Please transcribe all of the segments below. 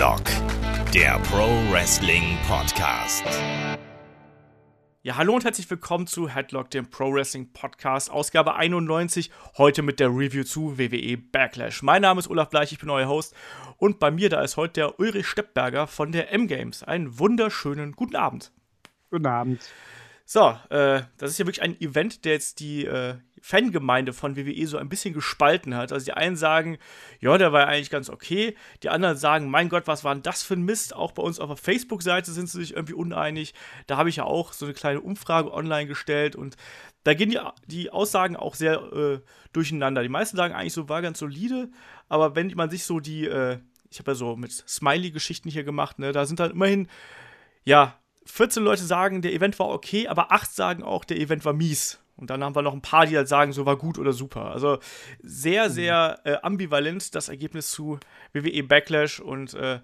Headlock, der Pro Wrestling Podcast. Ja, hallo und herzlich willkommen zu Headlock, dem Pro Wrestling Podcast, Ausgabe 91, heute mit der Review zu WWE Backlash. Mein Name ist Olaf Bleich, ich bin euer Host und bei mir da ist heute der Ulrich Steppberger von der M-Games. Einen wunderschönen guten Abend. Guten Abend. So, äh, das ist ja wirklich ein Event, der jetzt die äh, Fangemeinde von WWE so ein bisschen gespalten hat. Also die einen sagen, ja, der war eigentlich ganz okay. Die anderen sagen, mein Gott, was war denn das für ein Mist? Auch bei uns auf der Facebook-Seite sind sie sich irgendwie uneinig. Da habe ich ja auch so eine kleine Umfrage online gestellt und da gehen die, die Aussagen auch sehr äh, durcheinander. Die meisten sagen eigentlich so, war ganz solide, aber wenn man sich so die, äh, ich habe ja so mit Smiley-Geschichten hier gemacht, ne, da sind dann immerhin, ja, 14 Leute sagen, der Event war okay, aber 8 sagen auch, der Event war mies. Und dann haben wir noch ein paar, die halt sagen, so war gut oder super. Also sehr, mhm. sehr äh, ambivalent das Ergebnis zu WWE Backlash und äh,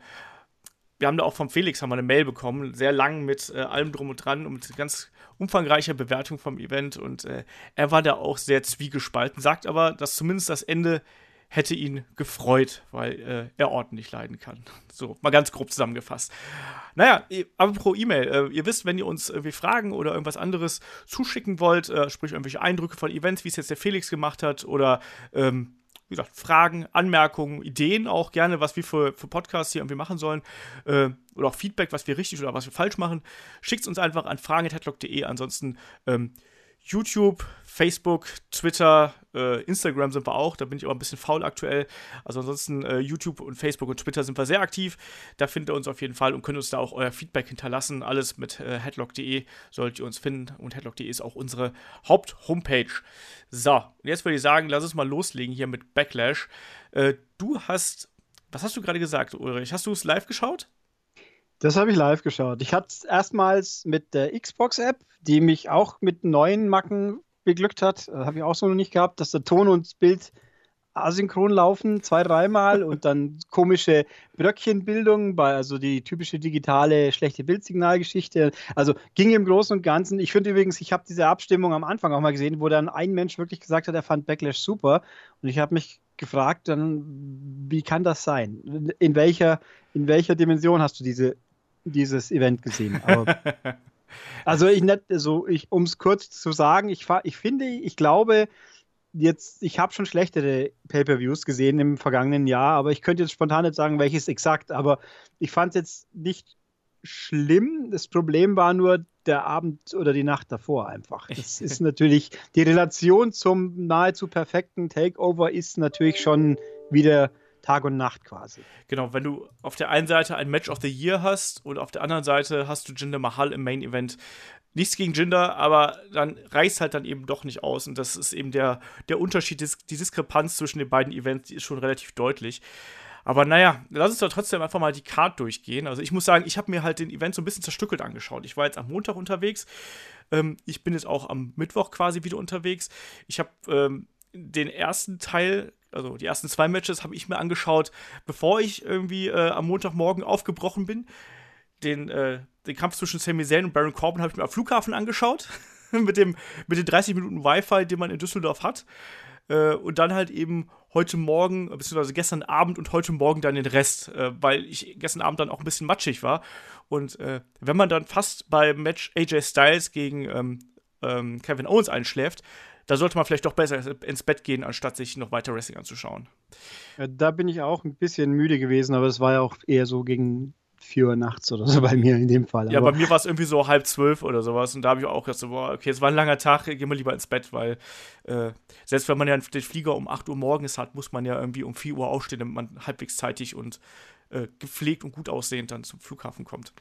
wir haben da auch vom Felix haben wir eine Mail bekommen, sehr lang mit äh, allem drum und dran und mit ganz umfangreicher Bewertung vom Event und äh, er war da auch sehr zwiegespalten, sagt aber, dass zumindest das Ende hätte ihn gefreut, weil äh, er Orten nicht leiden kann. So, mal ganz grob zusammengefasst. Naja, aber pro E-Mail, äh, ihr wisst, wenn ihr uns irgendwie Fragen oder irgendwas anderes zuschicken wollt, äh, sprich irgendwelche Eindrücke von Events, wie es jetzt der Felix gemacht hat, oder ähm, wie gesagt, Fragen, Anmerkungen, Ideen auch gerne, was wir für, für Podcasts hier irgendwie machen sollen. Äh, oder auch Feedback, was wir richtig oder was wir falsch machen. Schickt es uns einfach an fragen.headlock.de. Ansonsten ähm, YouTube, Facebook, Twitter, äh, Instagram sind wir auch. Da bin ich aber ein bisschen faul aktuell. Also ansonsten äh, YouTube und Facebook und Twitter sind wir sehr aktiv. Da findet ihr uns auf jeden Fall und könnt uns da auch euer Feedback hinterlassen. Alles mit äh, headlock.de solltet ihr uns finden. Und headlock.de ist auch unsere Haupt-Homepage. So, jetzt würde ich sagen, lass uns mal loslegen hier mit Backlash. Äh, du hast, was hast du gerade gesagt, Ulrich? Hast du es live geschaut? Das habe ich live geschaut. Ich hatte es erstmals mit der Xbox-App, die mich auch mit neuen Macken beglückt hat. Das habe ich auch so noch nicht gehabt, dass der Ton und das Bild asynchron laufen, zwei, dreimal und dann komische Bröckchenbildung, bei, also die typische digitale schlechte Bildsignalgeschichte. Also ging im Großen und Ganzen. Ich finde übrigens, ich habe diese Abstimmung am Anfang auch mal gesehen, wo dann ein Mensch wirklich gesagt hat, er fand Backlash super. Und ich habe mich gefragt, dann, wie kann das sein? In welcher, in welcher Dimension hast du diese dieses Event gesehen. Aber, also ich also ich, um es kurz zu sagen, ich, ich finde, ich glaube, jetzt, ich habe schon schlechtere Pay-per-Views gesehen im vergangenen Jahr, aber ich könnte jetzt spontan nicht sagen, welches exakt, aber ich fand es jetzt nicht schlimm. Das Problem war nur der Abend oder die Nacht davor einfach. Das ist natürlich, die Relation zum nahezu perfekten Takeover ist natürlich schon wieder Tag und Nacht quasi. Genau, wenn du auf der einen Seite ein Match of the Year hast und auf der anderen Seite hast du Jinder Mahal im Main Event. Nichts gegen Jinder, aber dann reißt halt dann eben doch nicht aus. Und das ist eben der, der Unterschied, die Diskrepanz zwischen den beiden Events, die ist schon relativ deutlich. Aber naja, lass uns doch trotzdem einfach mal die Card durchgehen. Also ich muss sagen, ich habe mir halt den Event so ein bisschen zerstückelt angeschaut. Ich war jetzt am Montag unterwegs. Ähm, ich bin jetzt auch am Mittwoch quasi wieder unterwegs. Ich habe ähm, den ersten Teil also die ersten zwei Matches habe ich mir angeschaut, bevor ich irgendwie äh, am Montagmorgen aufgebrochen bin. Den, äh, den Kampf zwischen Sami Zayn und Baron Corbin habe ich mir am Flughafen angeschaut. mit, dem, mit den 30 Minuten Wi-Fi, den man in Düsseldorf hat. Äh, und dann halt eben heute Morgen, beziehungsweise gestern Abend und heute Morgen dann den Rest, äh, weil ich gestern Abend dann auch ein bisschen matschig war. Und äh, wenn man dann fast beim Match AJ Styles gegen ähm, ähm, Kevin Owens einschläft, da sollte man vielleicht doch besser ins Bett gehen, anstatt sich noch weiter Wrestling anzuschauen. Da bin ich auch ein bisschen müde gewesen, aber es war ja auch eher so gegen 4 Uhr nachts oder so bei mir in dem Fall. Ja, aber bei mir war es irgendwie so halb zwölf oder sowas und da habe ich auch gedacht, so, boah, okay, es war ein langer Tag, gehen wir lieber ins Bett, weil äh, selbst wenn man ja den Flieger um 8 Uhr morgens hat, muss man ja irgendwie um 4 Uhr aufstehen, damit man halbwegs zeitig und äh, gepflegt und gut aussehend dann zum Flughafen kommt.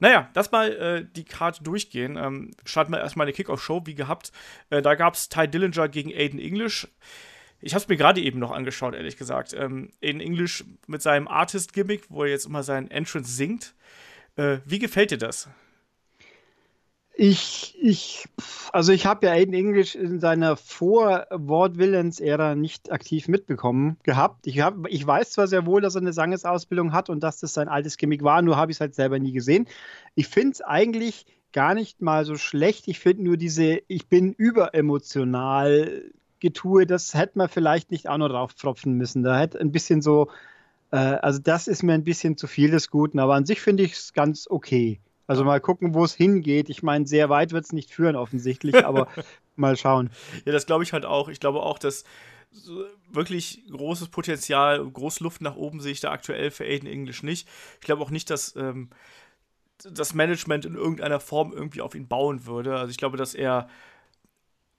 Naja, das mal äh, die Karte durchgehen. Ähm, starten wir erstmal eine Kickoff-Show, wie gehabt. Äh, da gab es Ty Dillinger gegen Aiden English. Ich habe es mir gerade eben noch angeschaut, ehrlich gesagt. Ähm, Aiden English mit seinem Artist-Gimmick, wo er jetzt immer seinen Entrance singt. Äh, wie gefällt dir das? Ich, ich, also ich habe ja Aiden English in seiner Vor-Ward-Villains-Ära nicht aktiv mitbekommen gehabt. Ich, hab, ich weiß zwar sehr wohl, dass er eine Sangesausbildung hat und dass das sein altes Gimmick war, nur habe ich es halt selber nie gesehen. Ich finde es eigentlich gar nicht mal so schlecht. Ich finde nur diese, ich bin überemotional Getue, das hätte man vielleicht nicht auch noch drauf tropfen müssen. Da hätte ein bisschen so Äh, also das ist mir ein bisschen zu viel des Guten, aber an sich finde ich es ganz okay. Also mal gucken, wo es hingeht. Ich meine, sehr weit wird es nicht führen offensichtlich, aber mal schauen. Ja, das glaube ich halt auch. Ich glaube auch, dass wirklich großes Potenzial, große Luft nach oben sehe ich da aktuell für Aiden English nicht. Ich glaube auch nicht, dass ähm, das Management in irgendeiner Form irgendwie auf ihn bauen würde. Also ich glaube, dass er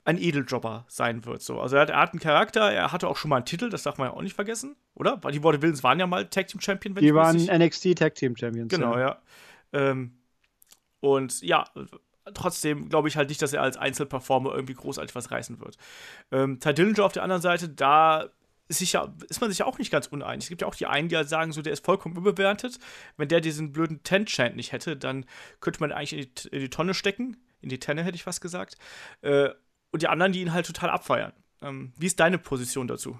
ein Edeljobber sein wird. So. Also er hat, er hat einen Charakter, er hatte auch schon mal einen Titel, das darf man ja auch nicht vergessen, oder? Weil die Worte Willens waren ja mal Tag Team Champion. Wenn die waren NXT Tag Team Champions. Genau, ja. ja. Ähm, und ja, trotzdem glaube ich halt nicht, dass er als Einzelperformer irgendwie großartig was reißen wird. Ähm, Ty Dillinger auf der anderen Seite, da ist, sich ja, ist man sich ja auch nicht ganz uneinig. Es gibt ja auch die einen, die halt sagen, so, der ist vollkommen überbewertet. Wenn der diesen blöden Ten-Chant nicht hätte, dann könnte man eigentlich in die, in die, Tonne stecken. In die Tenne hätte ich fast gesagt. Äh, und die anderen, die ihn halt total abfeiern. Ähm, wie ist deine Position dazu?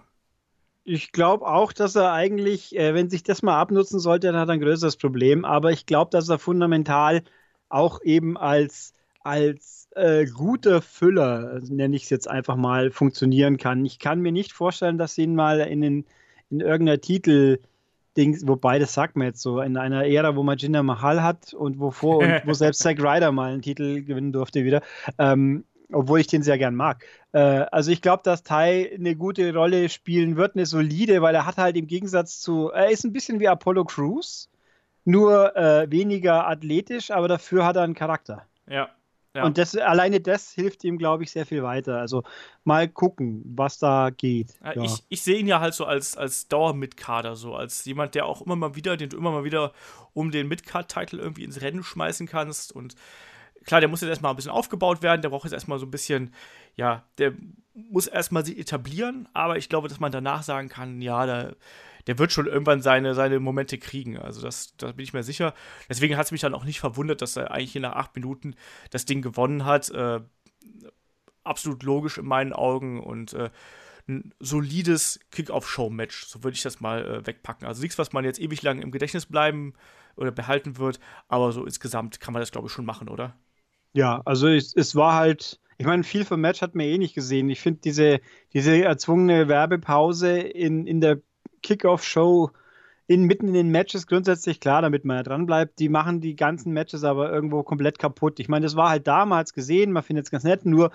Ich glaube auch, dass er eigentlich, äh, wenn sich das mal abnutzen sollte, dann hat er ein größeres Problem. Aber ich glaube, dass er fundamental auch eben als, als äh, guter Füller, nenne ich es jetzt einfach mal, funktionieren kann. Ich kann mir nicht vorstellen, dass sie ihn mal in, den, in irgendeiner Titel Dings, wobei das sagt man jetzt so, in einer Ära, wo man Jinder Mahal hat und wovor und wo selbst Zack Ryder mal einen Titel gewinnen durfte wieder, ähm, obwohl ich den sehr gern mag. Äh, also ich glaube, dass Tai eine gute Rolle spielen wird, eine solide, weil er hat halt im Gegensatz zu, er ist ein bisschen wie Apollo Crews, nur äh, weniger athletisch, aber dafür hat er einen Charakter. Ja. ja. Und das, alleine das hilft ihm, glaube ich, sehr viel weiter. Also mal gucken, was da geht. Ja, ja. Ich, ich sehe ihn ja halt so als, als Dauer-Mitkader, so als jemand, der auch immer mal wieder, den du immer mal wieder um den Midcard-Titel irgendwie ins Rennen schmeißen kannst. Und klar, der muss jetzt erstmal ein bisschen aufgebaut werden, der braucht jetzt erstmal so ein bisschen, ja, der muss erstmal sich etablieren, aber ich glaube, dass man danach sagen kann, ja, da der wird schon irgendwann seine, seine Momente kriegen. Also das, da bin ich mir sicher. Deswegen hat es mich dann auch nicht verwundert, dass er eigentlich nach acht Minuten das Ding gewonnen hat. Äh, absolut logisch in meinen Augen und äh, ein solides Kick-Off-Show-Match, so würde ich das mal äh, wegpacken. Also nichts, was man jetzt ewig lang im Gedächtnis bleiben oder behalten wird, aber so insgesamt kann man das, glaube ich, schon machen, oder? Ja, also es, es war halt, ich meine, viel vom Match hat man eh nicht gesehen. Ich finde diese, diese erzwungene Werbepause in, in der Kickoff-Show in, mitten in den Matches grundsätzlich klar, damit man ja dran bleibt. Die machen die ganzen Matches aber irgendwo komplett kaputt. Ich meine, das war halt damals gesehen, man findet es ganz nett, nur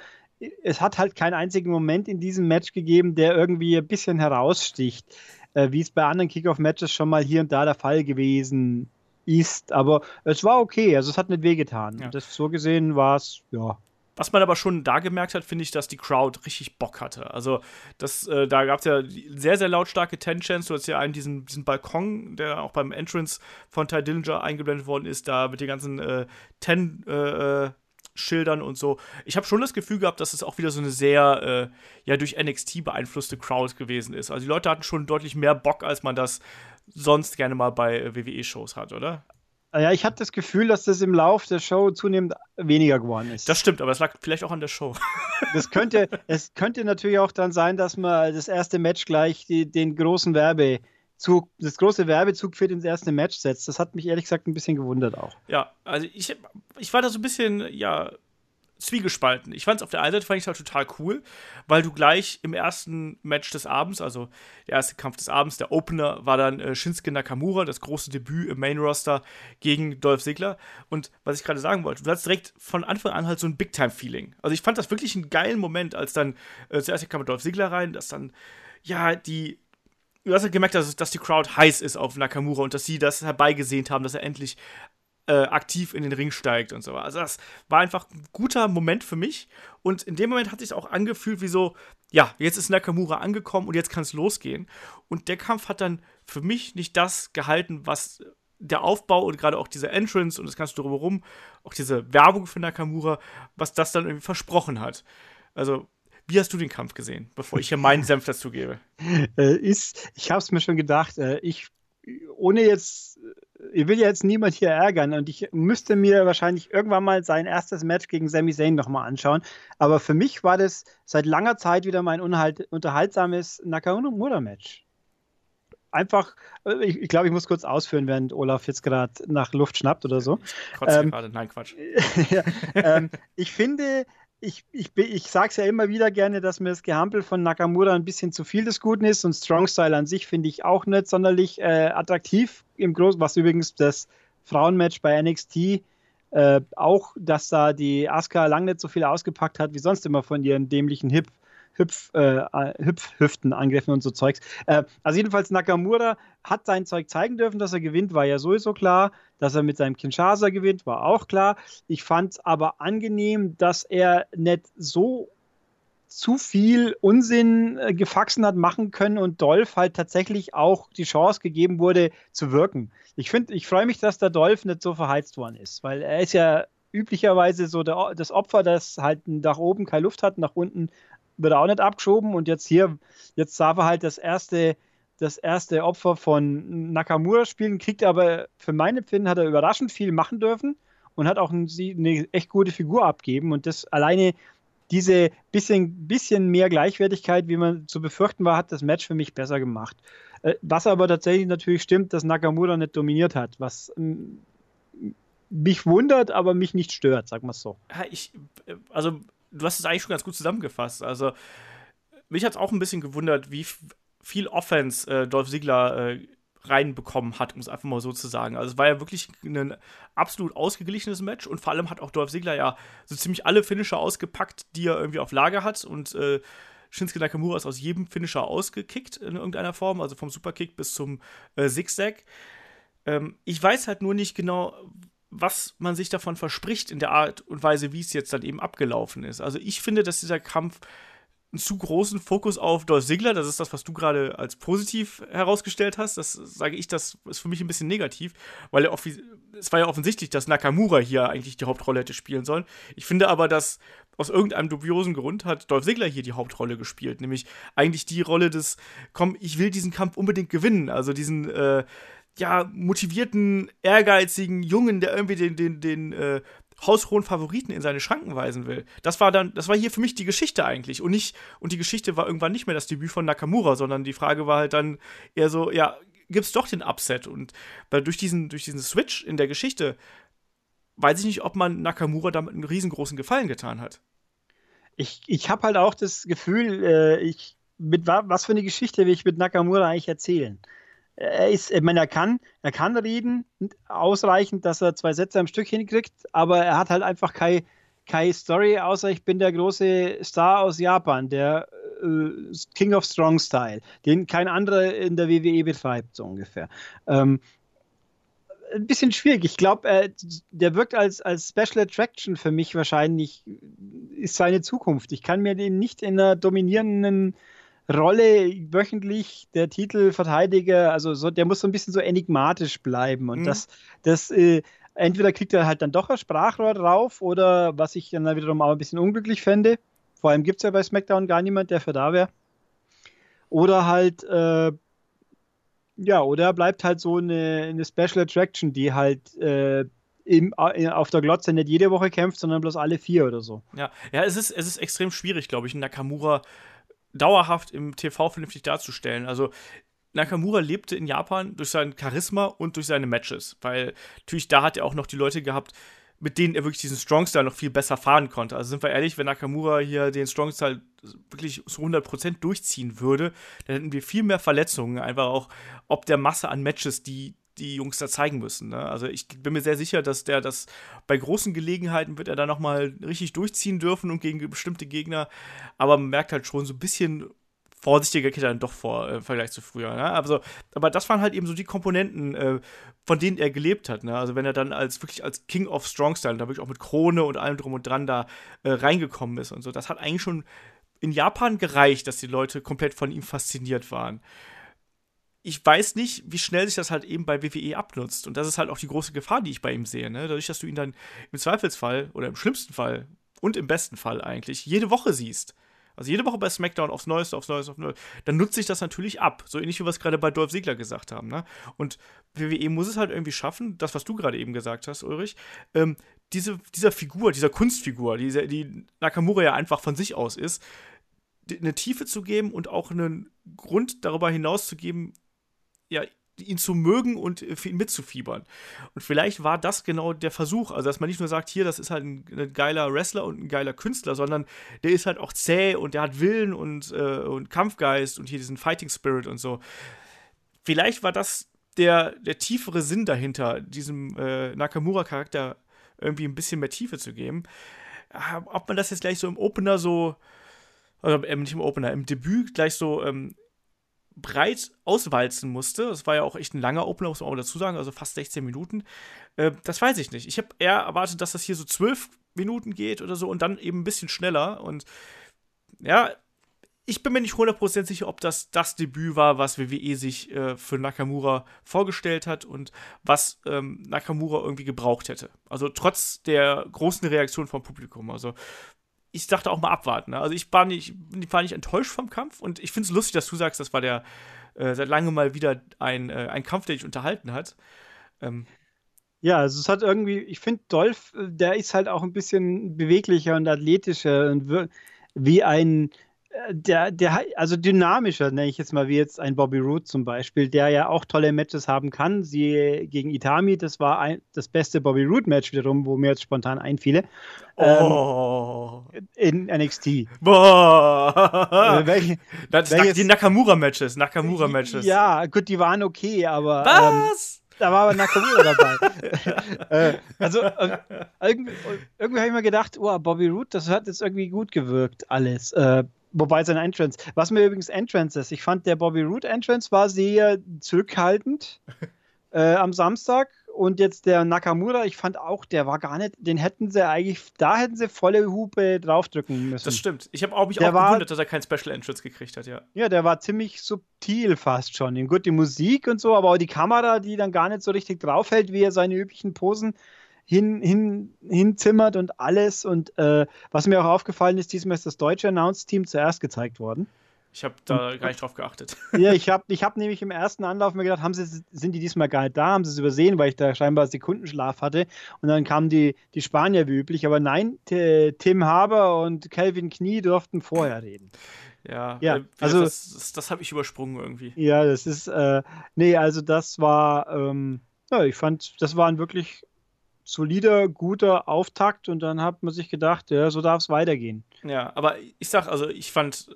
es hat halt keinen einzigen Moment in diesem Match gegeben, der irgendwie ein bisschen heraussticht, äh, wie es bei anderen Kickoff-Matches schon mal hier und da der Fall gewesen ist. Aber es war okay, also es hat nicht wehgetan. Ja. Das so gesehen war es, ja, was man aber schon da gemerkt hat, finde ich, dass die Crowd richtig Bock hatte. Also, das, äh, da gab es ja sehr, sehr lautstarke Ten-Chants. Du hast ja einen, diesen, diesen Balkon, der auch beim Entrance von Ty Dillinger eingeblendet worden ist, da mit den ganzen äh, Ten- äh, Schildern und so. Ich habe schon das Gefühl gehabt, dass es auch wieder so eine sehr äh, ja durch NXT beeinflusste Crowd gewesen ist. Also die Leute hatten schon deutlich mehr Bock, als man das sonst gerne mal bei äh, WWE-Shows hat, oder? Ja, ich hatte das Gefühl, dass das im Lauf der Show zunehmend weniger geworden ist. Das stimmt, aber es lag vielleicht auch an der Show. Das könnte, es könnte natürlich auch dann sein, dass man das erste Match gleich die, den großen Werbezug, das große Werbezug für ins erste Match setzt. Das hat mich ehrlich gesagt ein bisschen gewundert auch. Ja, also ich, ich war da so ein bisschen, ja, zwiegespalten. Ich fand es auf der einen Seite fand ich halt total cool, weil du gleich im ersten Match des Abends, also der erste Kampf des Abends, der Opener war dann äh, Shinsuke Nakamura, das große Debüt im Main Roster gegen Dolph Ziggler. Und was ich gerade sagen wollte, du hattest direkt von Anfang an halt so ein Big Time Feeling. Also ich fand das wirklich einen geilen Moment, als dann äh, zuerst kam Dolph Ziggler rein, dass dann ja die du hast halt gemerkt, dass, dass die Crowd heiß ist auf Nakamura und dass sie das herbeigesehnt haben, dass er endlich äh, aktiv in den Ring steigt und so. Also das war einfach ein guter Moment für mich. Und in dem Moment hat sich auch angefühlt wie so, ja, jetzt ist Nakamura angekommen und jetzt kann es losgehen. Und der Kampf hat dann für mich nicht das gehalten, was der Aufbau und gerade auch diese Entrance und das Ganze drumherum, auch diese Werbung für Nakamura, was das dann irgendwie versprochen hat. Also, wie hast du den Kampf gesehen, bevor ich hier meinen Senf dazu gebe? Äh, ist, ich habe es mir schon gedacht, äh, ich, ohne jetzt ich will ja jetzt niemand hier ärgern und ich müsste mir wahrscheinlich irgendwann mal sein erstes Match gegen Sami Zayn nochmal anschauen. Aber für mich war das seit langer Zeit wieder mein unterhaltsames Nakamura-Match. Einfach, äh, ich, ich glaube, ich muss kurz ausführen, während Olaf jetzt gerade nach Luft schnappt oder so. Ähm, gerade, nein, Quatsch. ja, ähm, ich finde, ich, ich, ich sage es ja immer wieder gerne, dass mir das Gehampel von Nakamura ein bisschen zu viel des Guten ist und Strong Style an sich finde ich auch nicht sonderlich äh, attraktiv. Im Großen, was übrigens das Frauenmatch bei NXT äh, auch, dass da die Asuka lang nicht so viel ausgepackt hat wie sonst immer von ihren dämlichen Hip Hüpf, äh, Hüpfhüften angriffen und so Zeugs. Äh, also jedenfalls Nakamura hat sein Zeug zeigen dürfen, dass er gewinnt, war ja sowieso klar. Dass er mit seinem Kinshasa gewinnt, war auch klar. Ich fand es aber angenehm, dass er nicht so zu viel Unsinn äh, gefaxen hat machen können und Dolph halt tatsächlich auch die Chance gegeben wurde zu wirken. Ich finde, ich freue mich, dass der Dolph nicht so verheizt worden ist, weil er ist ja üblicherweise so der, das Opfer, das halt nach oben keine Luft hat, nach unten wird er auch nicht abgeschoben und jetzt hier, jetzt darf er halt das erste, das erste Opfer von Nakamura spielen, kriegt aber für meine Empfinden hat er überraschend viel machen dürfen und hat auch eine echt gute Figur abgeben und das alleine diese bisschen, bisschen mehr Gleichwertigkeit, wie man zu befürchten war, hat das Match für mich besser gemacht. Äh, was aber tatsächlich natürlich stimmt, dass Nakamura nicht dominiert hat, was mm, mich wundert, aber mich nicht stört, sag mal so. Ich, äh, also du hast es eigentlich schon ganz gut zusammengefasst. Also, mich hat es auch ein bisschen gewundert, wie viel Offense äh, Dolph Ziggler äh, reinbekommen hat, um es einfach mal so zu sagen. Also es war ja wirklich ein absolut ausgeglichenes Match und vor allem hat auch Dolph Ziggler ja so ziemlich alle Finisher ausgepackt, die er irgendwie auf Lager hat und äh, Shinsuke Nakamura ist aus jedem Finisher ausgekickt in irgendeiner Form, also vom Superkick bis zum äh, Zigzag. Ähm, ich weiß halt nur nicht genau, was man sich davon verspricht in der Art und Weise, wie es jetzt dann eben abgelaufen ist. Also ich finde, dass dieser Kampf einen zu großen Fokus auf Dolph Ziggler, das ist das, was du gerade als positiv herausgestellt hast, das sage ich, das ist für mich ein bisschen negativ, weil es war ja offensichtlich, dass Nakamura hier eigentlich die Hauptrolle hätte spielen sollen. Ich finde aber, dass aus irgendeinem dubiosen Grund hat Dolph Ziggler hier die Hauptrolle gespielt, nämlich eigentlich die Rolle des, komm, ich will diesen Kampf unbedingt gewinnen, also diesen, äh, ja, motivierten, ehrgeizigen Jungen, der irgendwie den, den, den äh, haushohen Favoriten in seine Schranken weisen will. Das war dann, das war hier für mich die Geschichte eigentlich. Und nicht, und die Geschichte war irgendwann nicht mehr das Debüt von Nakamura, sondern die Frage war halt dann eher so, ja, gibt's doch den Upset? Und weil durch diesen, durch diesen Switch in der Geschichte weiß ich nicht, ob man Nakamura damit einen riesengroßen Gefallen getan hat. Ich, ich habe halt auch das Gefühl, äh, ich, mit was für eine Geschichte will ich mit Nakamura eigentlich erzählen? Er ist, ich meine, er kann, er kann reden, ausreichend, dass er zwei Sätze am Stück hinkriegt, aber er hat halt einfach keine keine Story, außer ich bin der große Star aus Japan, der äh, King of Strong Style, den kein anderer in der WWE betreibt, so ungefähr. Ähm, ein bisschen schwierig. Ich glaube, der wirkt als, als Special Attraction für mich wahrscheinlich, ist seine Zukunft. Ich kann mir den nicht in einer dominierenden Rolle wöchentlich der Titelverteidiger, also so, der muss so ein bisschen so enigmatisch bleiben. Und mhm. das, das äh, entweder kriegt er halt dann doch ein Sprachrohr drauf oder was ich dann wiederum auch ein bisschen unglücklich fände. Vor allem gibt es ja bei SmackDown gar niemand, der für da wäre. Oder halt, äh, ja, oder er bleibt halt so eine, eine Special Attraction, die halt äh, im, äh, auf der Glotze nicht jede Woche kämpft, sondern bloß alle vier oder so. Ja, ja es, ist, es ist extrem schwierig, glaube ich, Nakamura dauerhaft im TV vernünftig darzustellen. Also Nakamura lebte in Japan durch sein Charisma und durch seine Matches, weil natürlich da hat er auch noch die Leute gehabt, mit denen er wirklich diesen Strong-Style noch viel besser fahren konnte. Also sind wir ehrlich, wenn Nakamura hier den Strong-Style wirklich zu 100% durchziehen würde, dann hätten wir viel mehr Verletzungen, einfach auch ob der Masse an Matches, die die Jungs da zeigen müssen. Ne? Also ich bin mir sehr sicher, dass der das bei großen Gelegenheiten wird er da nochmal richtig durchziehen dürfen und gegen bestimmte Gegner. Aber man merkt halt schon so ein bisschen vorsichtiger geht er dann doch vor äh, im Vergleich zu früher. Ne? Also, aber das waren halt eben so die Komponenten, äh, von denen er gelebt hat. Ne? Also wenn er dann als wirklich als King of Strong Style, da wirklich auch mit Krone und allem drum und dran da äh, reingekommen ist und so, das hat eigentlich schon in Japan gereicht, dass die Leute komplett von ihm fasziniert waren ich weiß nicht, wie schnell sich das halt eben bei WWE abnutzt. Und das ist halt auch die große Gefahr, die ich bei ihm sehe. Ne? Dadurch, dass du ihn dann im Zweifelsfall oder im schlimmsten Fall und im besten Fall eigentlich jede Woche siehst. Also jede Woche bei SmackDown aufs Neueste, aufs Neueste, aufs Neueste. Dann nutzt sich das natürlich ab. So ähnlich wie wir es gerade bei Dolph Ziegler gesagt haben. Ne? Und WWE muss es halt irgendwie schaffen, das, was du gerade eben gesagt hast, Ulrich, ähm, diese, dieser Figur, dieser Kunstfigur, diese, die Nakamura ja einfach von sich aus ist, eine Tiefe zu geben und auch einen Grund darüber hinaus zu geben, ja, ihn zu mögen und ihn mitzufiebern. Und vielleicht war das genau der Versuch, also dass man nicht nur sagt, hier, das ist halt ein, ein geiler Wrestler und ein geiler Künstler, sondern der ist halt auch zäh und der hat Willen und, äh, und Kampfgeist und hier diesen Fighting Spirit und so. Vielleicht war das der, der tiefere Sinn dahinter, diesem äh, Nakamura-Charakter irgendwie ein bisschen mehr Tiefe zu geben. Ob man das jetzt gleich so im Opener so, oder äh, nicht im Opener, im Debüt gleich so ähm, breit auswalzen musste. Das war ja auch echt ein langer Opener, muss man auch dazu sagen, also fast 16 Minuten. Äh, das weiß ich nicht. Ich habe eher erwartet, dass das hier so 12 Minuten geht oder so und dann eben ein bisschen schneller. Und ja, ich bin mir nicht 100% sicher, ob das das Debüt war, was WWE sich äh, für Nakamura vorgestellt hat und was ähm, Nakamura irgendwie gebraucht hätte. Also trotz der großen Reaktion vom Publikum. Also ich dachte auch mal abwarten. Ne? Also ich war nicht, war nicht enttäuscht vom Kampf und ich finde es lustig, dass du sagst, das war der äh, seit langem mal wieder ein, äh, ein Kampf, der dich unterhalten hat. Ähm, ja, also es hat irgendwie, ich finde, Dolph, äh, der ist halt auch ein bisschen beweglicher und athletischer und wie ein, der, der, also dynamischer, nenne ich jetzt mal, wie jetzt ein Bobby Roode zum Beispiel, der ja auch tolle Matches haben kann. Sie gegen Itami, das war ein, das beste Bobby Roode-Match wiederum, wo mir jetzt spontan einfiele. Oh. Ähm, in NXT. Boah. Äh, welche, das, welches, die Nakamura-Matches, Nakamura-Matches. Ja, gut, die waren okay, aber. Was? Ähm, da war aber Nakamura dabei. äh, also äh, irgendwie, irgendwie habe ich mir gedacht, oh, Bobby Roode, das hat jetzt irgendwie gut gewirkt, alles. Äh, Wobei sein Entrance, was mir übrigens Entrance ist, ich fand der Bobby Root Entrance war sehr zurückhaltend äh, am Samstag und jetzt der Nakamura, ich fand auch, der war gar nicht, den hätten sie eigentlich, da hätten sie volle Hupe draufdrücken müssen. Das stimmt. Ich habe auch mich der auch war, gewundert, dass er kein Special Entrance gekriegt hat, ja. Ja, der war ziemlich subtil fast schon. Gut, die Musik und so, aber auch die Kamera, die dann gar nicht so richtig draufhält, wie er seine üblichen Posen hin, hin, hinzimmert und alles. Und äh, was mir auch aufgefallen ist, diesmal ist das deutsche Announce-Team zuerst gezeigt worden. Ich habe da und, gar nicht drauf geachtet. Ja, ich habe ich hab nämlich im ersten Anlauf mir gedacht, haben sie, sind die diesmal gar nicht da, haben sie es übersehen, weil ich da scheinbar Sekundenschlaf hatte. Und dann kamen die, die Spanier wie üblich. Aber nein, Tim Haber und Calvin Knie durften vorher reden. Ja, ja äh, also das, das, das habe ich übersprungen irgendwie. Ja, das ist, äh, nee, also das war, ähm, ja, ich fand, das waren wirklich solider, guter Auftakt und dann hat man sich gedacht, ja, so darf es weitergehen. Ja, aber ich sag, also ich fand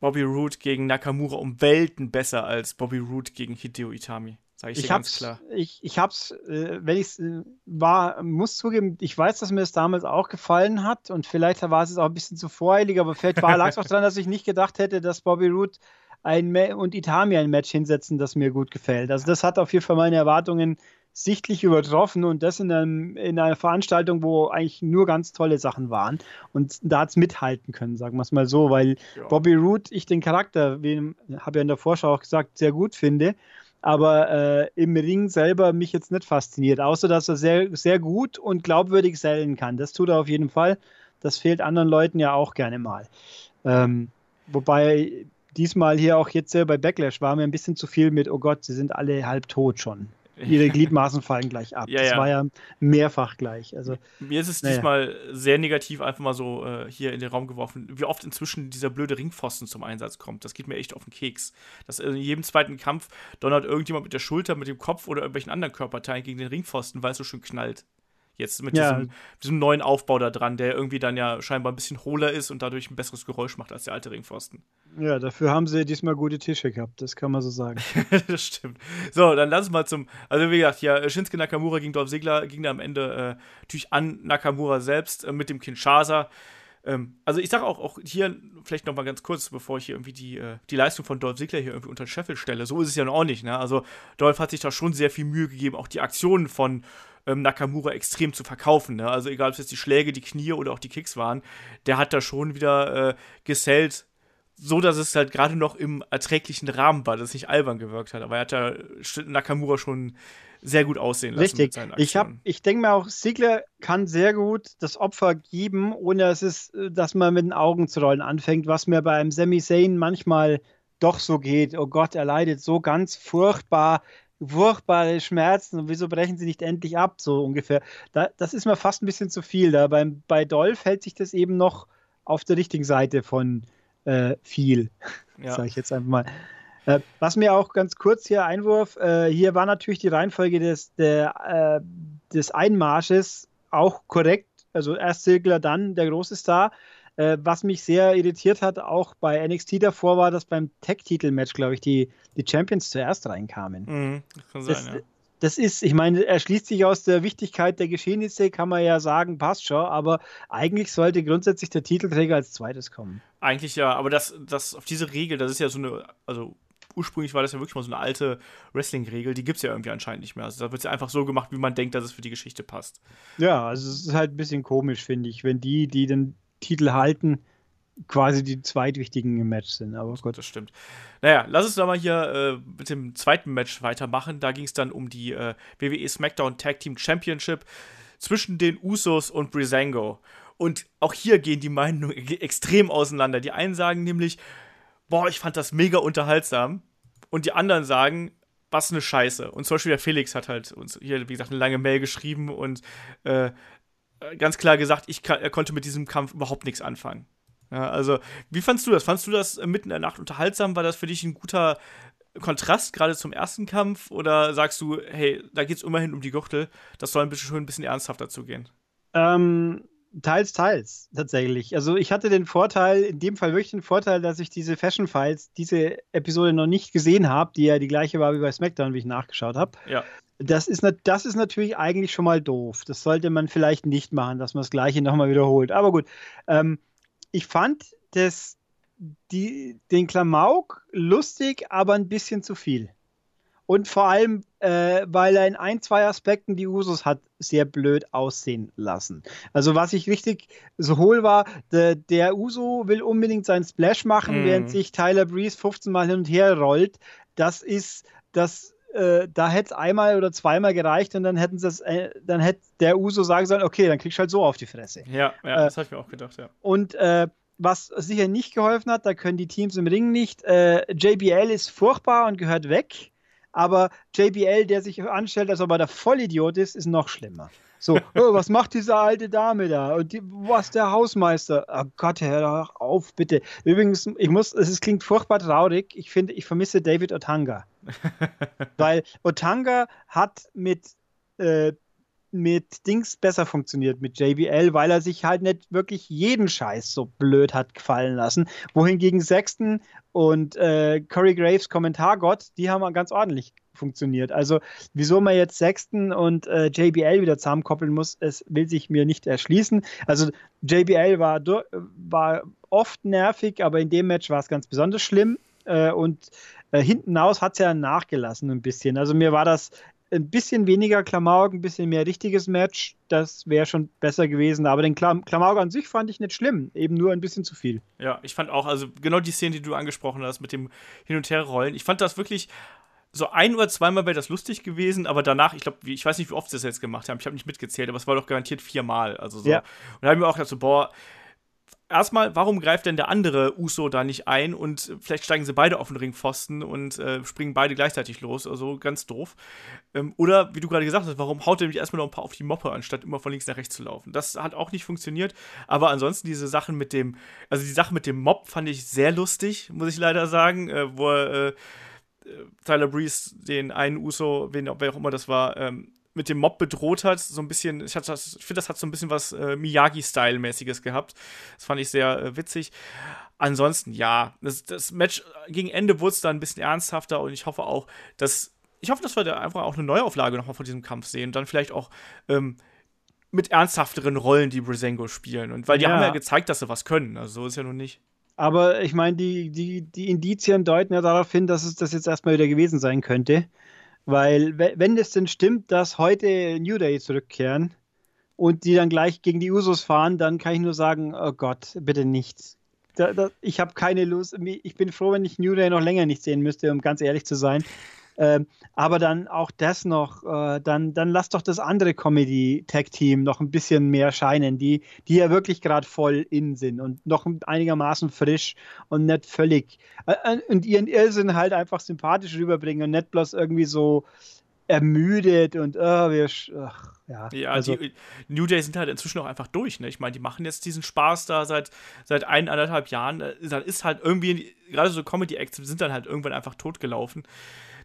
Bobby Roode gegen Nakamura um Welten besser als Bobby Roode gegen Hideo Itami. Sag ich, ich ganz klar. Ich, ich hab's, äh, wenn ich äh, war, muss zugeben, ich weiß, dass mir das damals auch gefallen hat und vielleicht war es auch ein bisschen zu voreilig, aber vielleicht lag es auch daran, dass ich nicht gedacht hätte, dass Bobby Roode ein und Itami ein Match hinsetzen, das mir gut gefällt. Also das hat auf jeden Fall meine Erwartungen sichtlich übertroffen und das in, einem, in einer Veranstaltung, wo eigentlich nur ganz tolle Sachen waren. Und da hat es mithalten können, sagen wir es mal so, weil ja. Bobby Root, ich den Charakter, wie habe ja in der Vorschau auch gesagt, sehr gut finde, aber äh, im Ring selber mich jetzt nicht fasziniert, außer dass er sehr, sehr gut und glaubwürdig sellen kann. Das tut er auf jeden Fall. Das fehlt anderen Leuten ja auch gerne mal. Ähm, wobei diesmal hier auch jetzt bei Backlash war mir ein bisschen zu viel mit, oh Gott, sie sind alle halb tot schon ihre Gliedmaßen fallen gleich ab. Ja, das ja. war ja mehrfach gleich. Also, Mir ist es naja. diesmal sehr negativ einfach mal so äh, hier in den Raum geworfen, wie oft inzwischen dieser blöde Ringpfosten zum Einsatz kommt. Das geht mir echt auf den Keks. Dass in jedem zweiten Kampf donnert irgendjemand mit der Schulter, mit dem Kopf oder irgendwelchen anderen Körperteilen gegen den Ringpfosten, weil es so schön knallt. Jetzt mit ja. diesem, diesem, neuen Aufbau da dran, der irgendwie dann ja scheinbar ein bisschen hohler ist und dadurch ein besseres Geräusch macht als der alte Ringpfosten. Ja, dafür haben sie diesmal gute Tische gehabt, das kann man so sagen. das stimmt. So, dann lass uns mal zum. Also, wie gesagt, ja, Shinsuke Nakamura gegen Dolph Ziggler ging da am Ende äh, natürlich an Nakamura selbst äh, mit dem Kinshasa. Ähm, also, ich sage auch, auch hier vielleicht noch mal ganz kurz, bevor ich hier irgendwie die, äh, die Leistung von Dolph Ziggler hier irgendwie unter den Scheffel stelle. So ist es ja noch auch nicht, ne? Also, Dolph hat sich da schon sehr viel Mühe gegeben, auch die Aktionen von ähm, Nakamura extrem zu verkaufen. Ne? Also egal, ob es jetzt die Schläge, die Knie oder auch die Kicks waren, der hat da schon wieder äh, gesellt, so dass es halt gerade noch im erträglichen Rahmen war, dass es nicht albern gewirkt hat. Aber er hat da Nakamura schon sehr gut aussehen lassen. Richtig. ich, ich denke mir auch, Sigler kann sehr gut das Opfer geben, ohne dass, es, dass man mit den Augen zu rollen anfängt, was mir bei einem Sami Zayn manchmal doch so geht. Oh Gott, er leidet so ganz furchtbar furchtbare Schmerzen und wieso brechen sie nicht endlich ab, so ungefähr. Da, das ist mir fast ein bisschen zu viel. Da beim, bei Dolph hält sich das eben noch auf der richtigen Seite von äh, viel, ja. sage ich jetzt einfach mal. Äh, was mir auch ganz kurz hier Einwurf, äh, hier war natürlich die Reihenfolge des, der, äh, des Einmarsches auch korrekt. Also erst Ziggler, dann der große Star. Äh, was mich sehr irritiert hat, auch bei NXT davor, war, dass beim Tag-Titel-Match, glaube ich, die, die Champions zuerst reinkamen. Mhm, kann sein, das, ja. das ist, ich meine, er schließt sich aus der Wichtigkeit der Geschehnisse, kann man ja sagen, passt schon, aber eigentlich sollte grundsätzlich der Titelträger als zweites kommen. Eigentlich ja, aber das, das auf diese Regel, das ist ja so eine, also ursprünglich war das ja wirklich mal so eine alte Wrestling-Regel, die gibt es ja irgendwie anscheinend nicht mehr. Also da wird es ja einfach so gemacht, wie man denkt, dass es für die Geschichte passt. Ja, also es ist halt ein bisschen komisch, finde ich, wenn die, die den Titel halten, quasi die zweitwichtigen im Match sind. Aber gut. Das stimmt. Naja, lass uns doch mal hier äh, mit dem zweiten Match weitermachen. Da ging es dann um die äh, WWE SmackDown Tag Team Championship zwischen den Usos und Breezango. Und auch hier gehen die Meinungen extrem auseinander. Die einen sagen nämlich, boah, ich fand das mega unterhaltsam. Und die anderen sagen, was eine Scheiße. Und zum Beispiel der Felix hat halt uns hier, wie gesagt, eine lange Mail geschrieben und äh, ganz klar gesagt, ich er konnte mit diesem Kampf überhaupt nichts anfangen. Ja, also, wie fandst du das? Fandst du das mitten in der Nacht unterhaltsam? War das für dich ein guter Kontrast gerade zum ersten Kampf? Oder sagst du, hey, da geht es immerhin um die Gürtel, das soll ein bisschen schon ein bisschen ernsthafter zugehen? Ähm, teils, teils, tatsächlich. Also ich hatte den Vorteil, in dem Fall wirklich den Vorteil, dass ich diese Fashion Files, diese Episode noch nicht gesehen habe, die ja die gleiche war wie bei SmackDown, wie ich nachgeschaut habe. Ja. Das ist, das ist natürlich eigentlich schon mal doof. Das sollte man vielleicht nicht machen, dass man das Gleiche nochmal wiederholt. Aber gut, ähm, ich fand das, die, den Klamauk lustig, aber ein bisschen zu viel. Und vor allem, äh, weil er in ein, zwei Aspekten die Usos hat sehr blöd aussehen lassen. Also was ich richtig so hohl war, de, der Uso will unbedingt seinen Splash machen, mm. während sich Tyler Breeze 15 Mal hin und her rollt. Das ist das äh, da hätte es einmal oder zweimal gereicht und dann hätten sie es, äh, dann hätte der Uso sagen sollen, okay, dann kriegst du halt so auf die Fresse. Ja, ja äh, das habe ich mir auch gedacht, ja. Und äh, was sicher nicht geholfen hat, da können die Teams im Ring nicht. Äh, JBL ist furchtbar und gehört weg, aber JBL, der sich anstellt, als ob er der Vollidiot ist, ist noch schlimmer. So, oh, was macht diese alte Dame da? Und die, was der Hausmeister? Oh Gott, hör doch auf, bitte. Übrigens, ich muss, es klingt furchtbar traurig. Ich finde, ich vermisse David Otanga. Weil Otanga hat mit äh, mit Dings besser funktioniert, mit JBL, weil er sich halt nicht wirklich jeden Scheiß so blöd hat gefallen lassen. Wohingegen Sexton und äh, Corey Graves Kommentargott, die haben ganz ordentlich funktioniert. Also, wieso man jetzt Sexton und äh, JBL wieder zusammenkoppeln muss, es will sich mir nicht erschließen. Also, JBL war, war oft nervig, aber in dem Match war es ganz besonders schlimm. Äh, und äh, hinten aus hat es ja nachgelassen ein bisschen. Also, mir war das ein bisschen weniger Klamauk, ein bisschen mehr richtiges Match, das wäre schon besser gewesen. Aber den Klam Klamauk an sich fand ich nicht schlimm, eben nur ein bisschen zu viel. Ja, ich fand auch, also genau die Szene, die du angesprochen hast mit dem Hin- und Herrollen, ich fand das wirklich so ein oder zweimal wäre das lustig gewesen, aber danach, ich glaube, ich weiß nicht, wie oft sie das jetzt gemacht haben, ich habe nicht mitgezählt, aber es war doch garantiert viermal. Also so. Ja. Und da habe ich mir auch gedacht, so, boah, erstmal, warum greift denn der andere Uso da nicht ein und vielleicht steigen sie beide auf den Ringpfosten und äh, springen beide gleichzeitig los? Also ganz doof. Ähm, oder, wie du gerade gesagt hast, warum haut er mich erstmal noch ein paar auf die Moppe, anstatt immer von links nach rechts zu laufen? Das hat auch nicht funktioniert. Aber ansonsten diese Sachen mit dem, also die Sache mit dem Mob fand ich sehr lustig, muss ich leider sagen, äh, wo er, äh, Tyler Breeze den einen Uso, wen, wer auch immer das war, ähm, mit dem Mob bedroht hat. So ein bisschen, ich, ich finde, das hat so ein bisschen was äh, Miyagi-Style-mäßiges gehabt. Das fand ich sehr äh, witzig. Ansonsten, ja, das, das Match gegen Ende wurde es dann ein bisschen ernsthafter und ich hoffe auch, dass. Ich hoffe, dass wir da einfach auch eine Neuauflage nochmal von diesem Kampf sehen und dann vielleicht auch ähm, mit ernsthafteren Rollen, die Brisengo spielen. Und weil die ja. haben ja gezeigt, dass sie was können. Also so ist ja nun nicht. Aber ich meine, die, die, die Indizien deuten ja darauf hin, dass es das jetzt erstmal wieder gewesen sein könnte. Weil, wenn es denn stimmt, dass heute New Day zurückkehren und die dann gleich gegen die Usos fahren, dann kann ich nur sagen: Oh Gott, bitte nicht. Da, da, ich habe keine Lust. Ich bin froh, wenn ich New Day noch länger nicht sehen müsste, um ganz ehrlich zu sein. Ähm, aber dann auch das noch, äh, dann, dann lass doch das andere Comedy-Tag-Team noch ein bisschen mehr scheinen, die, die ja wirklich gerade voll in sind und noch einigermaßen frisch und nicht völlig äh, äh, und ihren Irrsinn halt einfach sympathisch rüberbringen und nicht bloß irgendwie so ermüdet und oh, wir, ach, ja. Ja, also, die New Day sind halt inzwischen auch einfach durch, ne? Ich meine, die machen jetzt diesen Spaß da seit, seit eineinhalb Jahren. Dann ist halt irgendwie, gerade so Comedy-Acts sind dann halt irgendwann einfach totgelaufen.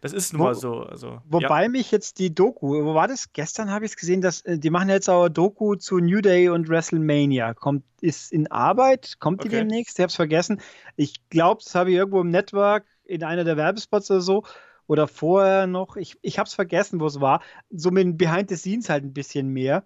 Das ist nun mal so. Also, wobei ja. mich jetzt die Doku, wo war das? Gestern habe ich es gesehen, dass äh, die machen jetzt auch Doku zu New Day und WrestleMania. Kommt, ist in Arbeit, kommt die Okay. demnächst? Ich habe es vergessen. Ich glaube, das habe ich irgendwo im Network in einer der Werbespots oder so. Oder vorher noch. Ich, ich habe es vergessen, wo es war. So mit Behind the Scenes halt ein bisschen mehr.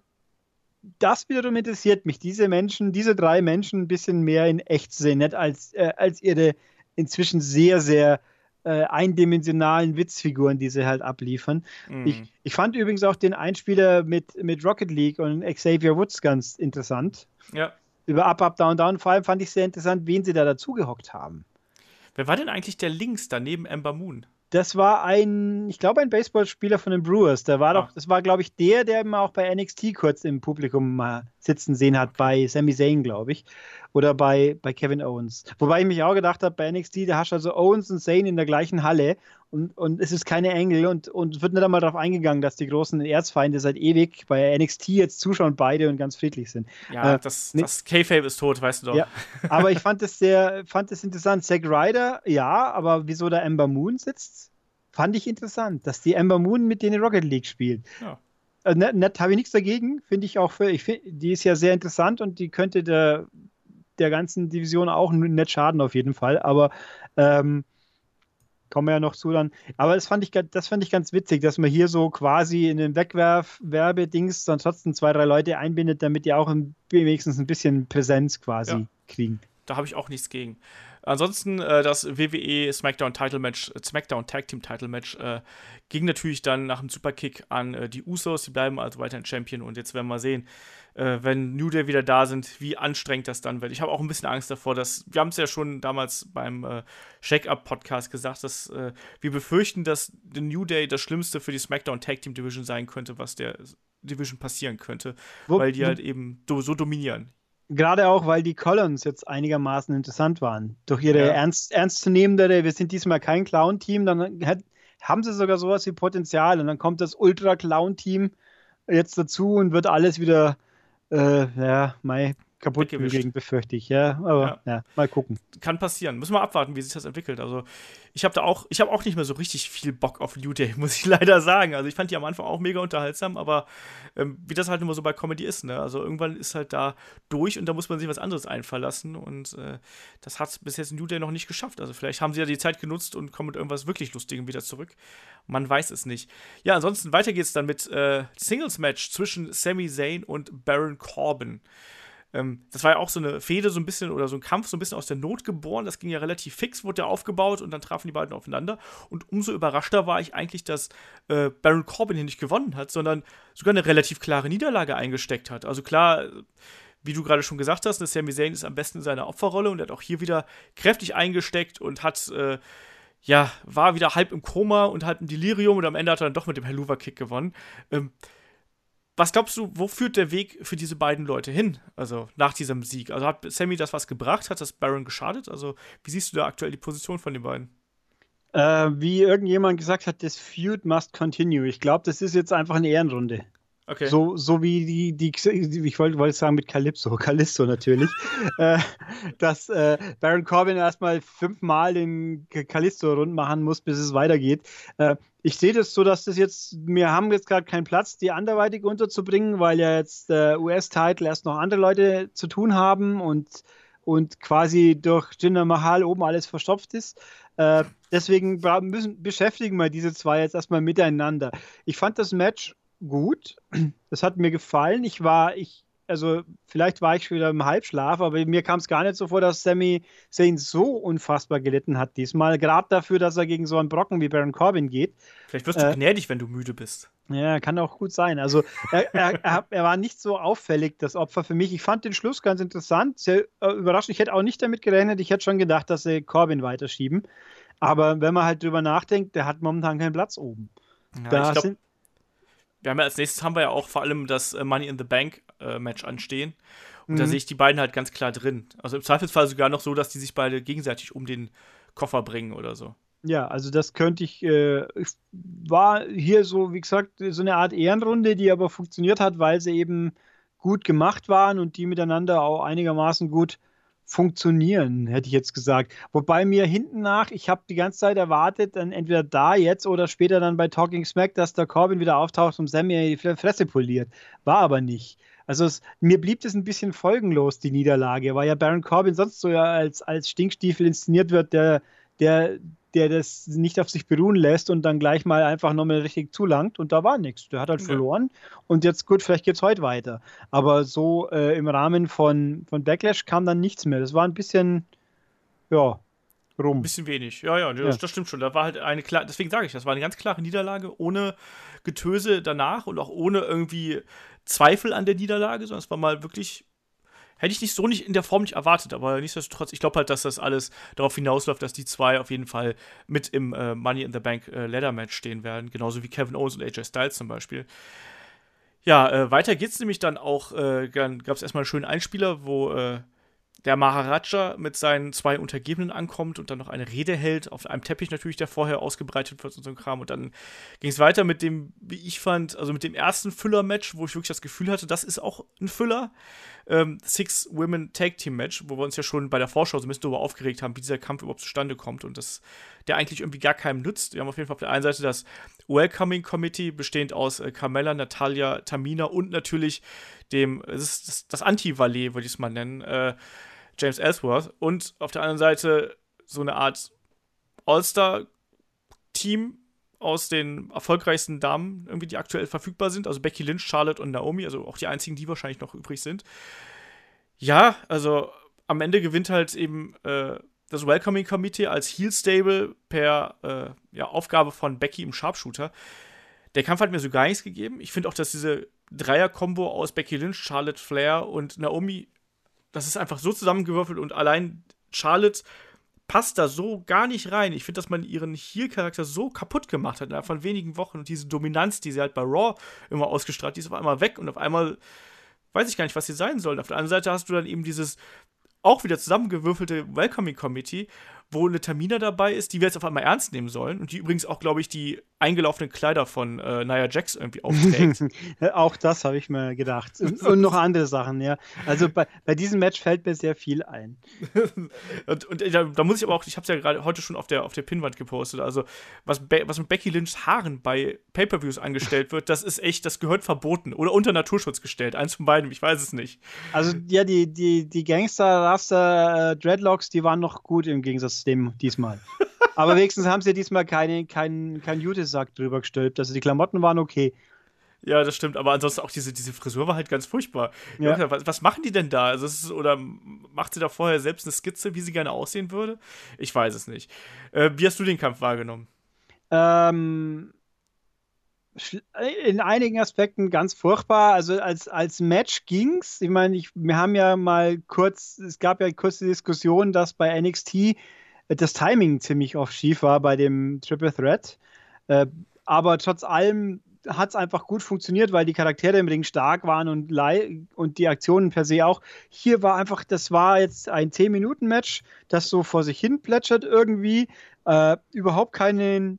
Das wiederum interessiert mich, diese Menschen, diese drei Menschen ein bisschen mehr in echt zu sehen, nicht als, äh, als ihre inzwischen sehr, sehr äh, eindimensionalen Witzfiguren, die sie halt abliefern. Mhm. Ich, ich fand übrigens auch den Einspieler mit, mit Rocket League und Xavier Woods ganz interessant. ja. Über Up, Up, Down, Down. Vor allem fand ich sehr interessant, wen sie da dazugehockt haben. Wer war denn eigentlich der links daneben Ember Moon? Das war ein, ich glaube, ein Baseballspieler von den Brewers. Der war Ah. doch, das war, glaube ich, der, der man auch bei NXT kurz im Publikum mal sitzen sehen hat, bei Sami Zayn, glaube ich. Oder bei, bei Kevin Owens. Wobei ich mich auch gedacht habe, bei NXT, da hast du also Owens und Zayn in der gleichen Halle und, und es ist keine Engel und, und wird nicht einmal darauf eingegangen, dass die großen Erzfeinde seit ewig bei NXT jetzt zuschauen beide und ganz friedlich sind. Ja, Äh, das, nee. das K-Fape ist tot, weißt du doch. Ja. Aber ich fand es sehr, fand es interessant. Zack Ryder, ja, aber wieso da Ember Moon sitzt, fand ich interessant, dass die Ember Moon mit denen Rocket League spielt. Ja. Äh, Nett, nett habe ich nichts dagegen, finde ich auch für, ich find, die ist ja sehr interessant und die könnte der, der ganzen Division auch n- nicht schaden auf jeden Fall, aber ähm, kommen wir ja noch zu dann. Aber das fand ich, das fand ich ganz witzig, dass man hier so quasi in den Wegwerf-Werbedings dann trotzdem zwei, drei Leute einbindet, damit die auch ein, wenigstens ein bisschen Präsenz quasi Ja. kriegen. Da habe ich auch nichts gegen. Ansonsten äh, das WWE SmackDown Title Match, äh, SmackDown Tag Team Title Match äh, ging natürlich dann nach dem Superkick an äh, die Usos. Die bleiben also weiterhin Champion und jetzt werden wir sehen, äh, wenn New Day wieder da sind, wie anstrengend das dann wird. Ich habe auch ein bisschen Angst davor, dass wir haben es ja schon damals beim äh, Shake-Up Podcast gesagt, dass wir befürchten, dass der New Day das Schlimmste für die SmackDown Tag Team Division sein könnte, was der Division passieren könnte, Wo- weil die halt eben do, so dominieren. Gerade auch, weil die Collins jetzt einigermaßen interessant waren. Durch ihre Ja. ernst, ernstzunehmendere, wir sind diesmal kein Clown-Team, dann hat, haben sie sogar sowas wie Potenzial und dann kommt das Ultra-Clown-Team jetzt dazu und wird alles wieder, äh, ja, mal kaputt bügeln, befürchte ich. Ja, aber ja. mal gucken. kann passieren. Müssen wir abwarten, wie sich das entwickelt. Also, ich habe da auch, ich habe auch nicht mehr so richtig viel Bock auf New Day, muss ich leider sagen. Also, ich fand die am Anfang auch mega unterhaltsam, aber ähm, wie das halt immer so bei Comedy ist, ne? Also, irgendwann ist halt da durch und da muss man sich was anderes einfallen lassen und äh, das hat bis jetzt New Day noch nicht geschafft. Also, vielleicht haben sie ja die Zeit genutzt und kommen mit irgendwas wirklich Lustigem wieder zurück. Man weiß es nicht. Ja, ansonsten weiter geht's dann mit äh, Singles-Match zwischen Sami Zayn und Baron Corbin. Ähm, das war ja auch so eine Fehde, so ein bisschen, oder so ein Kampf, so ein bisschen aus der Not geboren. Das ging ja relativ fix, wurde der aufgebaut und dann trafen die beiden aufeinander. Und umso überraschter war ich eigentlich, dass äh, Baron Corbin hier nicht gewonnen hat, sondern sogar eine relativ klare Niederlage eingesteckt hat. Also klar, äh, wie du gerade schon gesagt hast, Sami Zayn ist am besten in seiner Opferrolle und er hat auch hier wieder kräftig eingesteckt und hat, äh, ja, war wieder halb im Koma und halb im Delirium und am Ende hat er dann doch mit dem Helluva-Kick gewonnen. Ähm, was glaubst du, wo führt der Weg für diese beiden Leute hin? Also nach diesem Sieg. Also hat Sammy das was gebracht? Hat das Baron geschadet? Also wie siehst du da aktuell die Position von den beiden? Äh, wie irgendjemand gesagt hat, das Feud must continue. Ich glaube, das ist jetzt einfach eine Ehrenrunde. Okay. So, so wie die, die, ich wollte wollte sagen mit Calypso, Callisto natürlich, äh, dass äh, Baron Corbin erstmal fünfmal den Callisto rund machen muss, bis es weitergeht. Äh, ich sehe das so, dass das jetzt, wir haben jetzt gerade keinen Platz, die anderweitig unterzubringen, weil ja jetzt der US-Title erst noch andere Leute zu tun haben und, und quasi durch Jinder Mahal oben alles verstopft ist. Äh, deswegen müssen, beschäftigen wir diese zwei jetzt erstmal miteinander. Ich fand das Match gut. Das hat mir gefallen. Ich war, ich, also vielleicht war ich schon wieder im Halbschlaf, aber mir kam es gar nicht so vor, dass Sammy Zayn so unfassbar gelitten hat diesmal. Gerade dafür, dass er gegen so einen Brocken wie Baron Corbin geht. Vielleicht wirst du äh, gnädig, wenn du müde bist. Ja, kann auch gut sein. Also er, er, er, war nicht so auffällig, das Opfer für mich. Ich fand den Schluss ganz interessant, sehr äh, überraschend. Ich hätte auch nicht damit gerechnet. Ich hätte schon gedacht, dass sie Corbin weiterschieben. Aber wenn man halt drüber nachdenkt, der hat momentan keinen Platz oben. Ja, da ich glaub, sind, wir haben ja als nächstes haben wir ja auch vor allem das äh, Money in the Bank äh, Match anstehen. Und da Mhm. sehe ich die beiden halt ganz klar drin. Also im Zweifelsfall sogar noch so, dass die sich beide gegenseitig um den Koffer bringen oder so. Ja, also das könnte ich, äh, war hier so, wie gesagt, so eine Art Ehrenrunde, die aber funktioniert hat, weil sie eben gut gemacht waren und die miteinander auch einigermaßen gut funktionieren, hätte ich jetzt gesagt. Wobei mir hinten nach, ich habe die ganze Zeit erwartet, dann entweder da jetzt oder später dann bei Talking Smack, dass der Corbin wieder auftaucht und Sammy die Fresse poliert. War aber nicht. Also es, mir blieb das ein bisschen folgenlos, die Niederlage, weil ja Baron Corbin sonst so ja als, als Stinkstiefel inszeniert wird, der, der, der das nicht auf sich beruhen lässt und dann gleich mal einfach nochmal richtig zulangt und da war nichts. Der hat halt ja. verloren und jetzt gut, vielleicht geht es heute weiter. Aber so äh, im Rahmen von, von Backlash kam dann nichts mehr. Das war ein bisschen, ja, rum. Ein bisschen wenig, ja, ja, das, ja. das stimmt schon. Da war halt eine klar, deswegen sage ich, das war eine ganz klare Niederlage, ohne Getöse danach und auch ohne irgendwie Zweifel an der Niederlage, sondern es war mal wirklich hätte ich nicht so nicht in der Form nicht erwartet, aber nichtsdestotrotz, ich glaube halt, dass das alles darauf hinausläuft, dass die zwei auf jeden Fall mit im äh, Money in the Bank äh, Ladder Match stehen werden, genauso wie Kevin Owens und AJ Styles zum Beispiel. Ja, äh, weiter geht's nämlich dann auch, äh, gab es erstmal einen schönen Einspieler, wo äh, der Maharaja mit seinen zwei Untergebenen ankommt und dann noch eine Rede hält, auf einem Teppich natürlich, der vorher ausgebreitet wird und so ein Kram. Und dann ging es weiter mit dem, wie ich fand, also mit dem ersten Füller-Match, wo ich wirklich das Gefühl hatte, das ist auch ein Füller. Ähm, Six Women Tag Team Match, wo wir uns ja schon bei der Vorschau so ein bisschen darüber aufgeregt haben, wie dieser Kampf überhaupt zustande kommt und das, der eigentlich irgendwie gar keinem nützt. Wir haben auf jeden Fall auf der einen Seite das Welcoming Committee, bestehend aus äh, Carmella, Natalia, Tamina und natürlich dem, das ist das, das Anti-Valet, würde ich es mal nennen, äh, James Ellsworth. Und auf der anderen Seite so eine Art All-Star-Team aus den erfolgreichsten Damen, irgendwie, die aktuell verfügbar sind. Also Becky Lynch, Charlotte und Naomi, also auch die einzigen, die wahrscheinlich noch übrig sind. Ja, also am Ende gewinnt halt eben äh, das Welcoming Committee als Heel Stable per äh, ja, Aufgabe von Becky im Sharpshooter. Der Kampf hat mir so gar nichts gegeben. Ich finde auch, dass diese Dreier-Kombo aus Becky Lynch, Charlotte Flair und Naomi das ist einfach so zusammengewürfelt und allein Charlotte passt da so gar nicht rein. Ich finde, dass man ihren Heel-Charakter so kaputt gemacht hat innerhalb von wenigen Wochen und diese Dominanz, die sie halt bei Raw immer ausgestrahlt, die ist auf einmal weg und auf einmal weiß ich gar nicht, was sie sein sollen. Auf der anderen Seite hast du dann eben dieses auch wieder zusammengewürfelte Welcoming Committee, wo eine Tamina dabei ist, die wir jetzt auf einmal ernst nehmen sollen und die übrigens auch, glaube ich, die eingelaufenen Kleider von äh, Nia Jax irgendwie aufträgt. auch das habe ich mir gedacht. Und, und, noch andere Sachen, ja. Also bei, bei diesem Match fällt mir sehr viel ein. und, und da, da, muss ich aber auch, ich habe es ja gerade heute schon auf der, auf der Pinnwand gepostet, also was, Be was mit Becky Lynchs Haaren bei Pay-Per-Views angestellt wird, das ist echt, das gehört verboten oder unter Naturschutz gestellt. Eins von beiden, ich weiß es nicht. Also ja, die, die, die Gangster-Raster äh, Dreadlocks, die waren noch gut im Gegensatz dem diesmal. Aber wenigstens haben sie diesmal keinen kein, kein Jutesack drüber gestülpt. Also die Klamotten waren okay. Ja, das stimmt, aber ansonsten auch diese, diese Frisur war halt ganz furchtbar. Ja. Was, was, machen die denn da? Also ist, oder macht sie da vorher selbst eine Skizze, wie sie gerne aussehen würde? Ich weiß es nicht. Äh, wie hast du den Kampf wahrgenommen? Ähm, in einigen Aspekten ganz furchtbar. Also als, als Match ging's. Ich meine, ich, wir haben ja mal kurz, es gab ja kurz die Diskussion, dass bei NXT das Timing ziemlich oft schief war bei dem Triple Threat. Äh, aber trotz allem hat es einfach gut funktioniert, weil die Charaktere im Ring stark waren und, und die Aktionen per se auch. Hier war einfach, das war jetzt ein 10-Minuten-Match, das so vor sich hin plätschert irgendwie, äh, überhaupt keinen,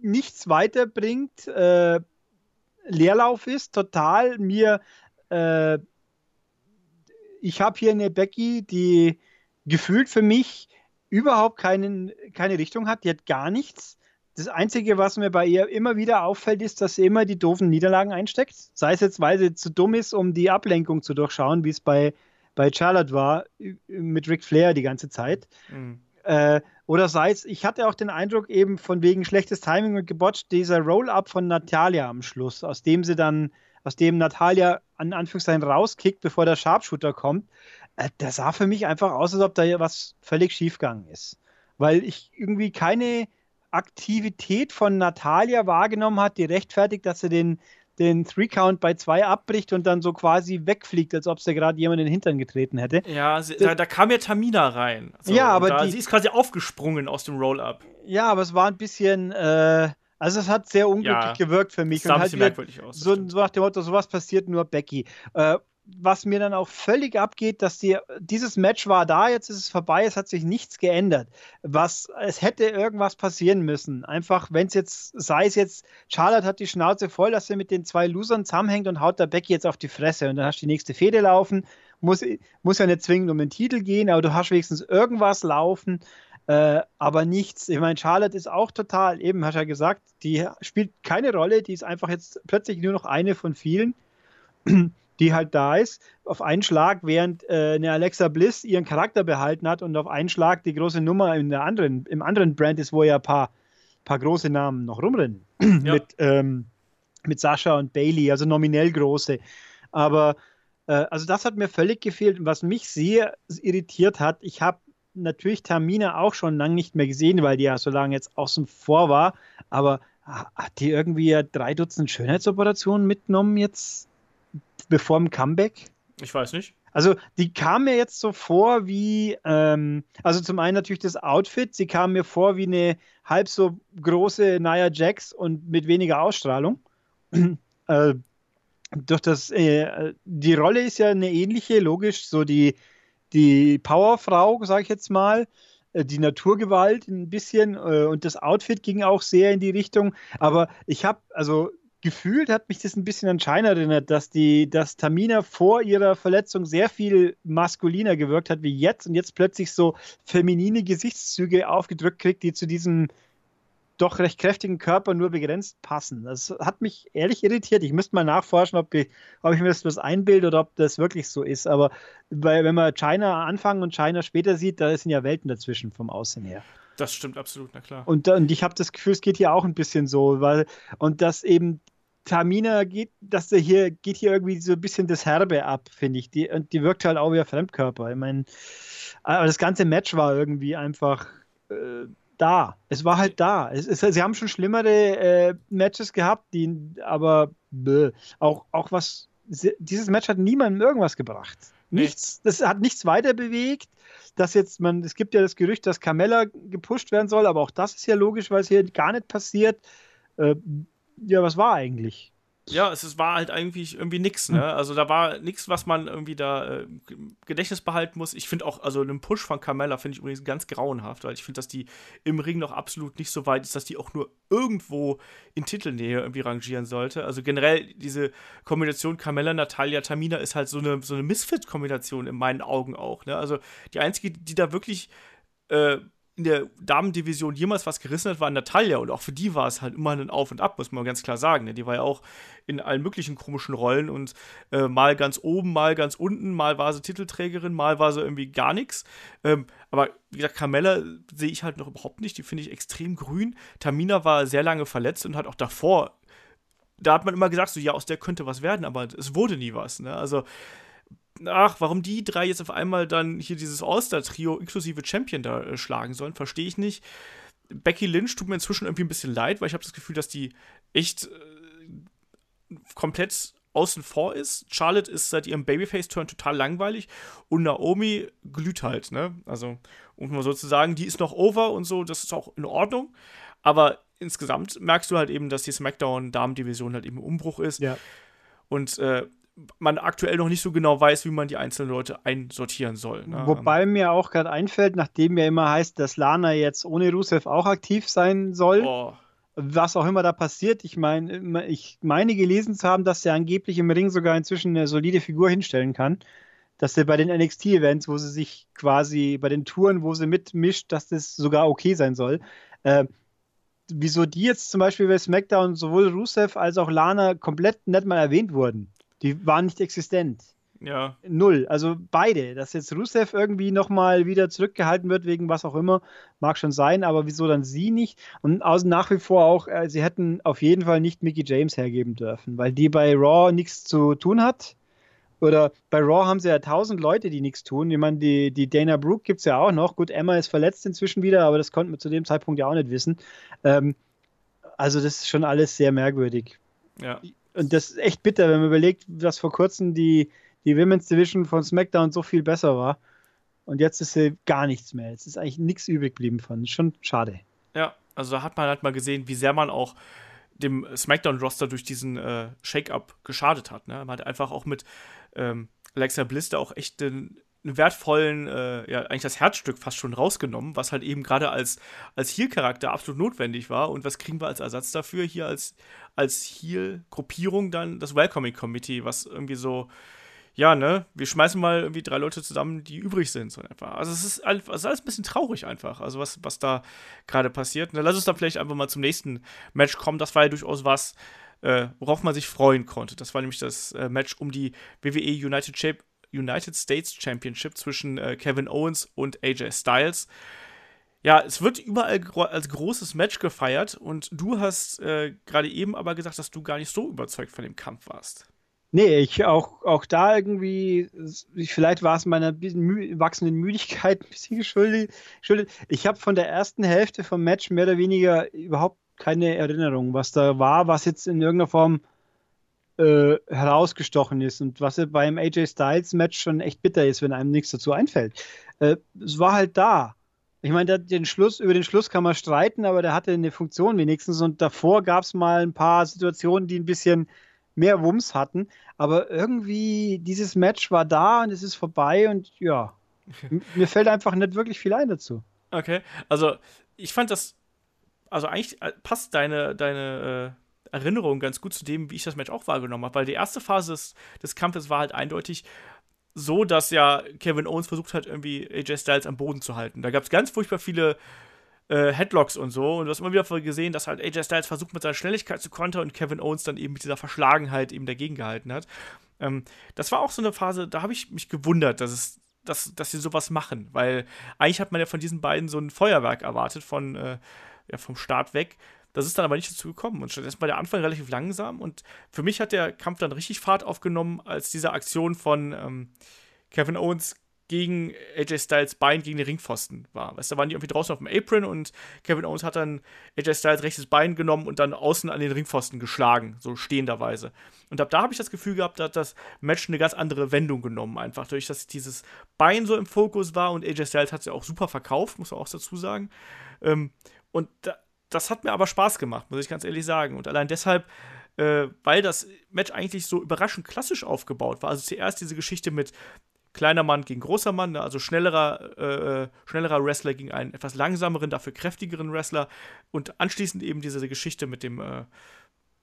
nichts weiterbringt, äh, Leerlauf ist, total mir, äh, ich habe hier eine Becky, die gefühlt für mich überhaupt keinen, keine Richtung hat, die hat gar nichts. Das Einzige, was mir bei ihr immer wieder auffällt, ist, dass sie immer die doofen Niederlagen einsteckt. Sei es jetzt, weil sie zu dumm ist, um die Ablenkung zu durchschauen, wie es bei, bei Charlotte war, mit Ric Flair die ganze Zeit. Mhm. Äh, oder sei es, ich hatte auch den Eindruck, eben von wegen schlechtes Timing und gebotcht, dieser Roll-Up von Natalia am Schluss, aus dem sie dann, aus dem Natalia an Anführungszeichen rauskickt, bevor der Sharpshooter kommt, äh, der sah für mich einfach aus, als ob da was völlig schiefgegangen ist. Weil ich irgendwie keine Aktivität von Natalia wahrgenommen hat, die rechtfertigt, dass sie den, den Three-Count bei zwei abbricht und dann so quasi wegfliegt, als ob sie gerade jemand in den Hintern getreten hätte. Ja, sie, da, da, kam ja Tamina rein. So, ja, aber da, die, sie ist quasi aufgesprungen aus dem Roll-Up. Ja, aber es war ein bisschen, äh, also es hat sehr unglücklich ja, gewirkt für mich. Das sah ein bisschen merkwürdig aus. So, so, nach dem Motto, sowas passiert nur Becky. Äh, was mir dann auch völlig abgeht, dass die, dieses Match war da, jetzt ist es vorbei, es hat sich nichts geändert. Was, es hätte irgendwas passieren müssen. Einfach, wenn es jetzt, sei es jetzt, Charlotte hat die Schnauze voll, dass sie mit den zwei Losern zusammenhängt und haut der Becky jetzt auf die Fresse und dann hast du die nächste Fehde laufen. Muss, muss ja nicht zwingend um den Titel gehen, aber du hast wenigstens irgendwas laufen. Äh, aber nichts. Ich meine, Charlotte ist auch total, eben hast du ja gesagt, die spielt keine Rolle, die ist einfach jetzt plötzlich nur noch eine von vielen die halt da ist, auf einen Schlag, während äh, eine Alexa Bliss ihren Charakter behalten hat und auf einen Schlag die große Nummer in der anderen, im anderen Brand ist, wo ja ein paar, paar große Namen noch rumrennen. Ja. mit, ähm, mit Sascha und Bailey, also nominell große. Aber äh, also das hat mir völlig gefehlt. Und was mich sehr irritiert hat, ich habe natürlich Tamina auch schon lange nicht mehr gesehen, weil die ja so lange jetzt außen vor war. Aber hat die irgendwie drei Dutzend Schönheitsoperationen mitgenommen jetzt bevor dem Comeback? Ich weiß nicht. Also die kam mir jetzt so vor wie, ähm, also zum einen natürlich das Outfit, sie kam mir vor wie eine halb so große Nia Jax und mit weniger Ausstrahlung. äh, durch das, äh, die Rolle ist ja eine ähnliche, logisch, so die, die Powerfrau, sage ich jetzt mal, äh, die Naturgewalt ein bisschen äh, und das Outfit ging auch sehr in die Richtung, aber ich habe, also gefühlt hat mich das ein bisschen an China erinnert, dass die, dass Tamina vor ihrer Verletzung sehr viel maskuliner gewirkt hat wie jetzt und jetzt plötzlich so feminine Gesichtszüge aufgedrückt kriegt, die zu diesem doch recht kräftigen Körper nur begrenzt passen. Das hat mich ehrlich irritiert. Ich müsste mal nachforschen, ob ich, ob ich mir das bloß einbilde oder ob das wirklich so ist. Aber weil, wenn man China anfangen und China später sieht, da sind ja Welten dazwischen vom Aussehen her. Das stimmt absolut, na klar. Und, und ich habe das Gefühl, es geht hier auch ein bisschen so, weil, und dass eben Tamina geht, dass der hier geht hier irgendwie so ein bisschen das Herbe ab, finde ich. Die, und die wirkt halt auch wie ein Fremdkörper. Ich meine, aber das ganze Match war irgendwie einfach äh, da. Es war halt da. Es, es, sie haben schon schlimmere äh, Matches gehabt, die, aber bäh, auch, auch was. Dieses Match hat niemandem irgendwas gebracht. Nichts, das hat nichts weiter bewegt. Dass jetzt man, es gibt ja das Gerücht, dass Carmella gepusht werden soll, aber auch das ist ja logisch, weil es hier gar nicht passiert. Äh, ja, was war eigentlich? Ja, es, es war halt eigentlich irgendwie nix, ne? Also da war nichts, was man irgendwie da äh, Gedächtnis behalten muss. Ich finde auch, also einen Push von Carmella finde ich übrigens ganz grauenhaft, weil ich finde, dass die im Ring noch absolut nicht so weit ist, dass die auch nur irgendwo in Titelnähe irgendwie rangieren sollte. Also generell diese Kombination Carmella, Natalia, Tamina ist halt so eine, so eine Misfit-Kombination in meinen Augen auch, ne? Also die einzige, die da wirklich äh, in der Damendivision jemals was gerissen hat, war Natalia. Und auch für die war es halt immer ein Auf und Ab, muss man ganz klar sagen. Ne? Die war ja auch in allen möglichen komischen Rollen und äh, mal ganz oben, mal ganz unten, mal war sie Titelträgerin, mal war sie irgendwie gar nichts. Ähm, aber wie gesagt, Carmella sehe ich halt noch überhaupt nicht. Die finde ich extrem grün. Tamina war sehr lange verletzt und hat auch davor da hat man immer gesagt, so ja, aus der könnte was werden, aber es wurde nie was. Ne? Also ach, warum die drei jetzt auf einmal dann hier dieses All-Star-Trio inklusive Champion da äh, schlagen sollen, verstehe ich nicht. Becky Lynch tut mir inzwischen irgendwie ein bisschen leid, weil ich habe das Gefühl, dass die echt äh, komplett außen vor ist. Charlotte ist seit ihrem Babyface-Turn total langweilig und Naomi glüht halt, ne? Also, um mal so zu sagen, die ist noch over und so, das ist auch in Ordnung. Aber insgesamt merkst du halt eben, dass die SmackDown-Damen-Division halt eben im Umbruch ist. Ja. Und äh, man aktuell noch nicht so genau weiß, wie man die einzelnen Leute einsortieren soll. Ne? Wobei mir auch gerade einfällt, nachdem ja immer heißt, dass Lana jetzt ohne Rusev auch aktiv sein soll. Oh. Was auch immer da passiert, ich meine, ich meine gelesen zu haben, dass er angeblich im Ring sogar inzwischen eine solide Figur hinstellen kann. Dass er bei den NXT-Events, wo sie sich quasi, bei den Touren, wo sie mitmischt, dass das sogar okay sein soll. Äh, wieso die jetzt zum Beispiel bei SmackDown sowohl Rusev als auch Lana komplett nicht mal erwähnt wurden. Die waren nicht existent. Ja. Null. Also beide. Dass jetzt Rusev irgendwie nochmal wieder zurückgehalten wird, wegen was auch immer, mag schon sein, aber wieso dann sie nicht? Und außen nach wie vor auch, äh, sie hätten auf jeden Fall nicht Mickey James hergeben dürfen, weil die bei Raw nichts zu tun hat. Oder bei Raw haben sie ja tausend Leute, die nichts tun. Ich meine, die, die Dana Brooke gibt es ja auch noch. Gut, Emma ist verletzt inzwischen wieder, aber das konnten wir zu dem Zeitpunkt ja auch nicht wissen. Ähm, also, das ist schon alles sehr merkwürdig. Ja und das ist echt bitter, wenn man überlegt, dass vor kurzem die, die Women's Division von SmackDown so viel besser war. Und jetzt ist sie gar nichts mehr. Jetzt ist eigentlich nichts übrig geblieben von. Schon schade. Ja, also da hat man halt mal gesehen, wie sehr man auch dem SmackDown-Roster durch diesen äh, Shake-Up geschadet hat. Ne? Man hat einfach auch mit ähm, Alexa Bliss da auch echt einen, einen wertvollen, äh, ja, eigentlich das Herzstück fast schon rausgenommen, was halt eben gerade als, als Heal-Charakter absolut notwendig war. Und was kriegen wir als Ersatz dafür? Hier als, als Heal-Gruppierung dann das Welcoming Committee, was irgendwie so, ja, ne, wir schmeißen mal irgendwie drei Leute zusammen, die übrig sind, so einfach. Also es ist, es ist alles ein bisschen traurig einfach, also was, was da gerade passiert. Dann lass uns dann vielleicht einfach mal zum nächsten Match kommen. Das war ja durchaus was, äh, worauf man sich freuen konnte. Das war nämlich das äh, Match um die WWE United, Cha United States Championship zwischen äh, Kevin Owens und AJ Styles. Ja, es wird überall gro als großes Match gefeiert und du hast äh, gerade eben aber gesagt, dass du gar nicht so überzeugt von dem Kampf warst. Nee, ich auch, auch da irgendwie, vielleicht war es meiner mü wachsenden Müdigkeit ein bisschen geschuldet. Ich habe von der ersten Hälfte vom Match mehr oder weniger überhaupt keine Erinnerung, was da war, was jetzt in irgendeiner Form äh, herausgestochen ist und was beim AJ Styles Match schon echt bitter ist, wenn einem nichts dazu einfällt. Äh, es war halt da. Ich meine, den Schluss, über den Schluss kann man streiten, aber der hatte eine Funktion wenigstens und davor gab es mal ein paar Situationen, die ein bisschen mehr Wumms hatten. Aber irgendwie, dieses Match war da und es ist vorbei und ja, mir fällt einfach nicht wirklich viel ein dazu. Okay, also ich fand das, also eigentlich äh, passt deine, deine äh, Erinnerung ganz gut zu dem, wie ich das Match auch wahrgenommen habe, weil die erste Phase des, des Kampfes war halt eindeutig so, dass ja Kevin Owens versucht hat, irgendwie AJ Styles am Boden zu halten. Da gab es ganz furchtbar viele äh, Headlocks und so. Und du hast immer wieder gesehen, dass halt AJ Styles versucht, mit seiner Schnelligkeit zu kontern und Kevin Owens dann eben mit dieser Verschlagenheit eben dagegen gehalten hat. Ähm, das war auch so eine Phase, da habe ich mich gewundert, dass es dass, dass sie sowas machen, weil eigentlich hat man ja von diesen beiden so ein Feuerwerk erwartet, von, äh, ja, vom Start weg. Das ist dann aber nicht dazu gekommen. Und stattdessen war der Anfang relativ langsam. Und für mich hat der Kampf dann richtig Fahrt aufgenommen, als diese Aktion von ähm, Kevin Owens gegen AJ Styles Bein gegen den Ringpfosten war. Weißt du, da waren die irgendwie draußen auf dem Apron und Kevin Owens hat dann AJ Styles rechtes Bein genommen und dann außen an den Ringpfosten geschlagen, so stehenderweise. Und ab da habe ich das Gefühl gehabt, dass das Match eine ganz andere Wendung genommen, einfach durch, dass dieses Bein so im Fokus war und AJ Styles hat es ja auch super verkauft, muss man auch dazu sagen. Ähm, und da, das hat mir aber Spaß gemacht, muss ich ganz ehrlich sagen. Und allein deshalb, äh, weil das Match eigentlich so überraschend klassisch aufgebaut war. Also zuerst diese Geschichte mit kleiner Mann gegen großer Mann, ne? also schnellerer, äh, äh, schnellerer Wrestler gegen einen etwas langsameren, dafür kräftigeren Wrestler. Und anschließend eben diese Geschichte mit dem, äh,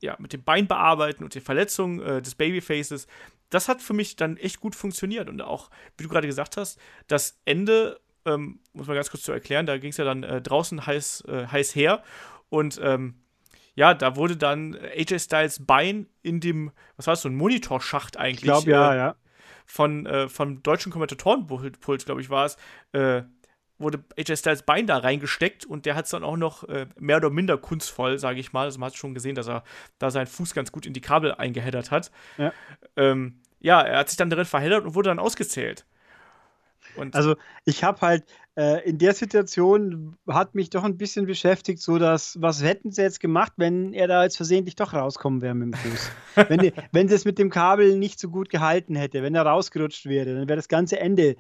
ja, mit dem Bein bearbeiten und den Verletzungen äh, des Babyfaces. Das hat für mich dann echt gut funktioniert. Und auch, wie du gerade gesagt hast, das Ende ähm, muss man ganz kurz zu erklären, da ging es ja dann äh, draußen heiß, äh, heiß her und ähm, ja, da wurde dann AJ Styles Bein in dem, was war das, so ein Monitorschacht eigentlich. Ich glaube, ja, äh, ja. Von, äh, vom deutschen Kommentatorenpult, glaube ich, war es, äh, wurde AJ Styles Bein da reingesteckt und der hat es dann auch noch äh, mehr oder minder kunstvoll, sage ich mal. Also man hat schon gesehen, dass er da seinen Fuß ganz gut in die Kabel eingeheddert hat. Ja, ähm, ja er hat sich dann darin verheddert und wurde dann ausgezählt. Und also ich habe halt äh, in der Situation hat mich doch ein bisschen beschäftigt, so dass, was hätten sie jetzt gemacht, wenn er da jetzt versehentlich doch rauskommen wäre mit dem Fuß? wenn, wenn sie es mit dem Kabel nicht so gut gehalten hätte, wenn er rausgerutscht wäre, dann wäre das ganze Ende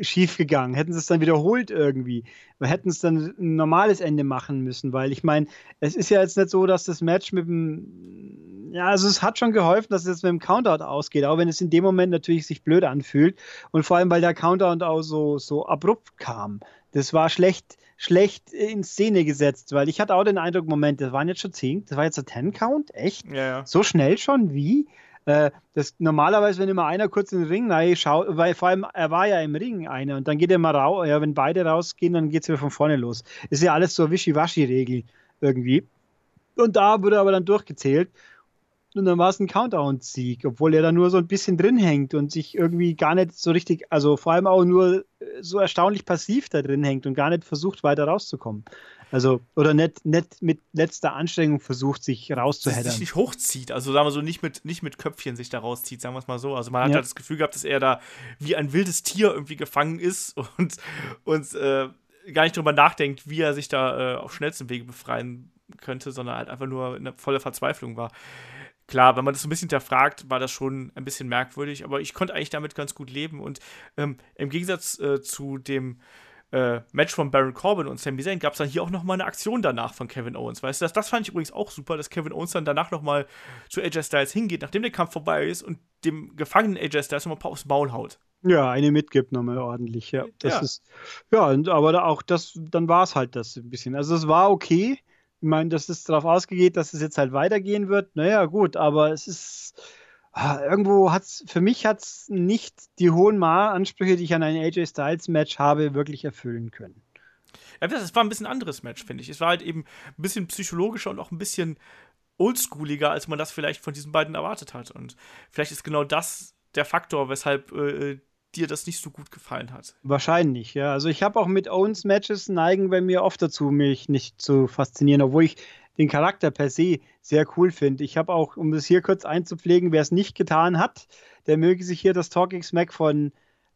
schief gegangen. Hätten sie es dann wiederholt irgendwie. Wir hätten es dann ein normales Ende machen müssen, weil ich meine, es ist ja jetzt nicht so, dass das Match mit dem. Ja, also es hat schon geholfen, dass es jetzt mit dem Countout ausgeht, auch wenn es in dem Moment natürlich sich blöd anfühlt. Und vor allem, weil der Countout auch so, so abrupt kam. Das war schlecht, schlecht in Szene gesetzt, weil ich hatte auch den Eindruck, Moment, das waren jetzt schon 10, das war jetzt ein 10-Count? Echt? Ja, ja. So schnell schon? Wie? Äh, das, normalerweise, wenn immer einer kurz in den Ring schaut, weil vor allem er war ja im Ring einer und dann geht er mal raus, ja, wenn beide rausgehen, dann geht es wieder von vorne los. Ist ja alles so Wischiwaschi-Regel irgendwie. Und da wurde aber dann durchgezählt. Und dann war es ein Countdown-Sieg, obwohl er da nur so ein bisschen drin hängt und sich irgendwie gar nicht so richtig, also vor allem auch nur so erstaunlich passiv da drin hängt und gar nicht versucht, weiter rauszukommen. Also, oder nicht, nicht mit letzter Anstrengung versucht, sich rauszuheddern. Sich nicht hochzieht, also sagen wir so, nicht mit, nicht mit Köpfchen sich da rauszieht, sagen wir es mal so. Also man hat ja. halt das Gefühl gehabt, dass er da wie ein wildes Tier irgendwie gefangen ist und, und äh, gar nicht drüber nachdenkt, wie er sich da äh, auf schnellstem Wege befreien könnte, sondern halt einfach nur in voller Verzweiflung war. Klar, wenn man das so ein bisschen hinterfragt, war das schon ein bisschen merkwürdig, aber ich konnte eigentlich damit ganz gut leben und ähm, im Gegensatz äh, zu dem äh, Match von Baron Corbin und Sami Zayn gab es dann hier auch nochmal eine Aktion danach von Kevin Owens. Weißt du, das, das fand ich übrigens auch super, dass Kevin Owens dann danach nochmal zu AJ Styles hingeht, nachdem der Kampf vorbei ist und dem gefangenen AJ Styles nochmal ein paar aufs Maul haut. Ja, eine mitgibt nochmal ordentlich, ja. Das Ja. ist, ja, und, aber da auch das, dann war es halt das ein bisschen. Also es war okay. Ich meine, dass es darauf ausgeht, dass es jetzt halt weitergehen wird. Naja, gut, aber es ist, ah, irgendwo hat es, für mich hat es nicht die hohen Ma-Ansprüche, die ich an ein AJ Styles-Match habe, wirklich erfüllen können. Ja, das war ein bisschen anderes Match, finde ich. Es war halt eben ein bisschen psychologischer und auch ein bisschen oldschooliger, als man das vielleicht von diesen beiden erwartet hat. Und vielleicht ist genau das der Faktor, weshalb äh, dir das nicht so gut gefallen hat. Wahrscheinlich, ja. Also ich habe auch mit Owens Matches neigen bei mir oft dazu, mich nicht zu faszinieren, obwohl ich den Charakter per se sehr cool finde. Ich habe auch, um das hier kurz einzupflegen, wer es nicht getan hat, der möge sich hier das Talking Smack von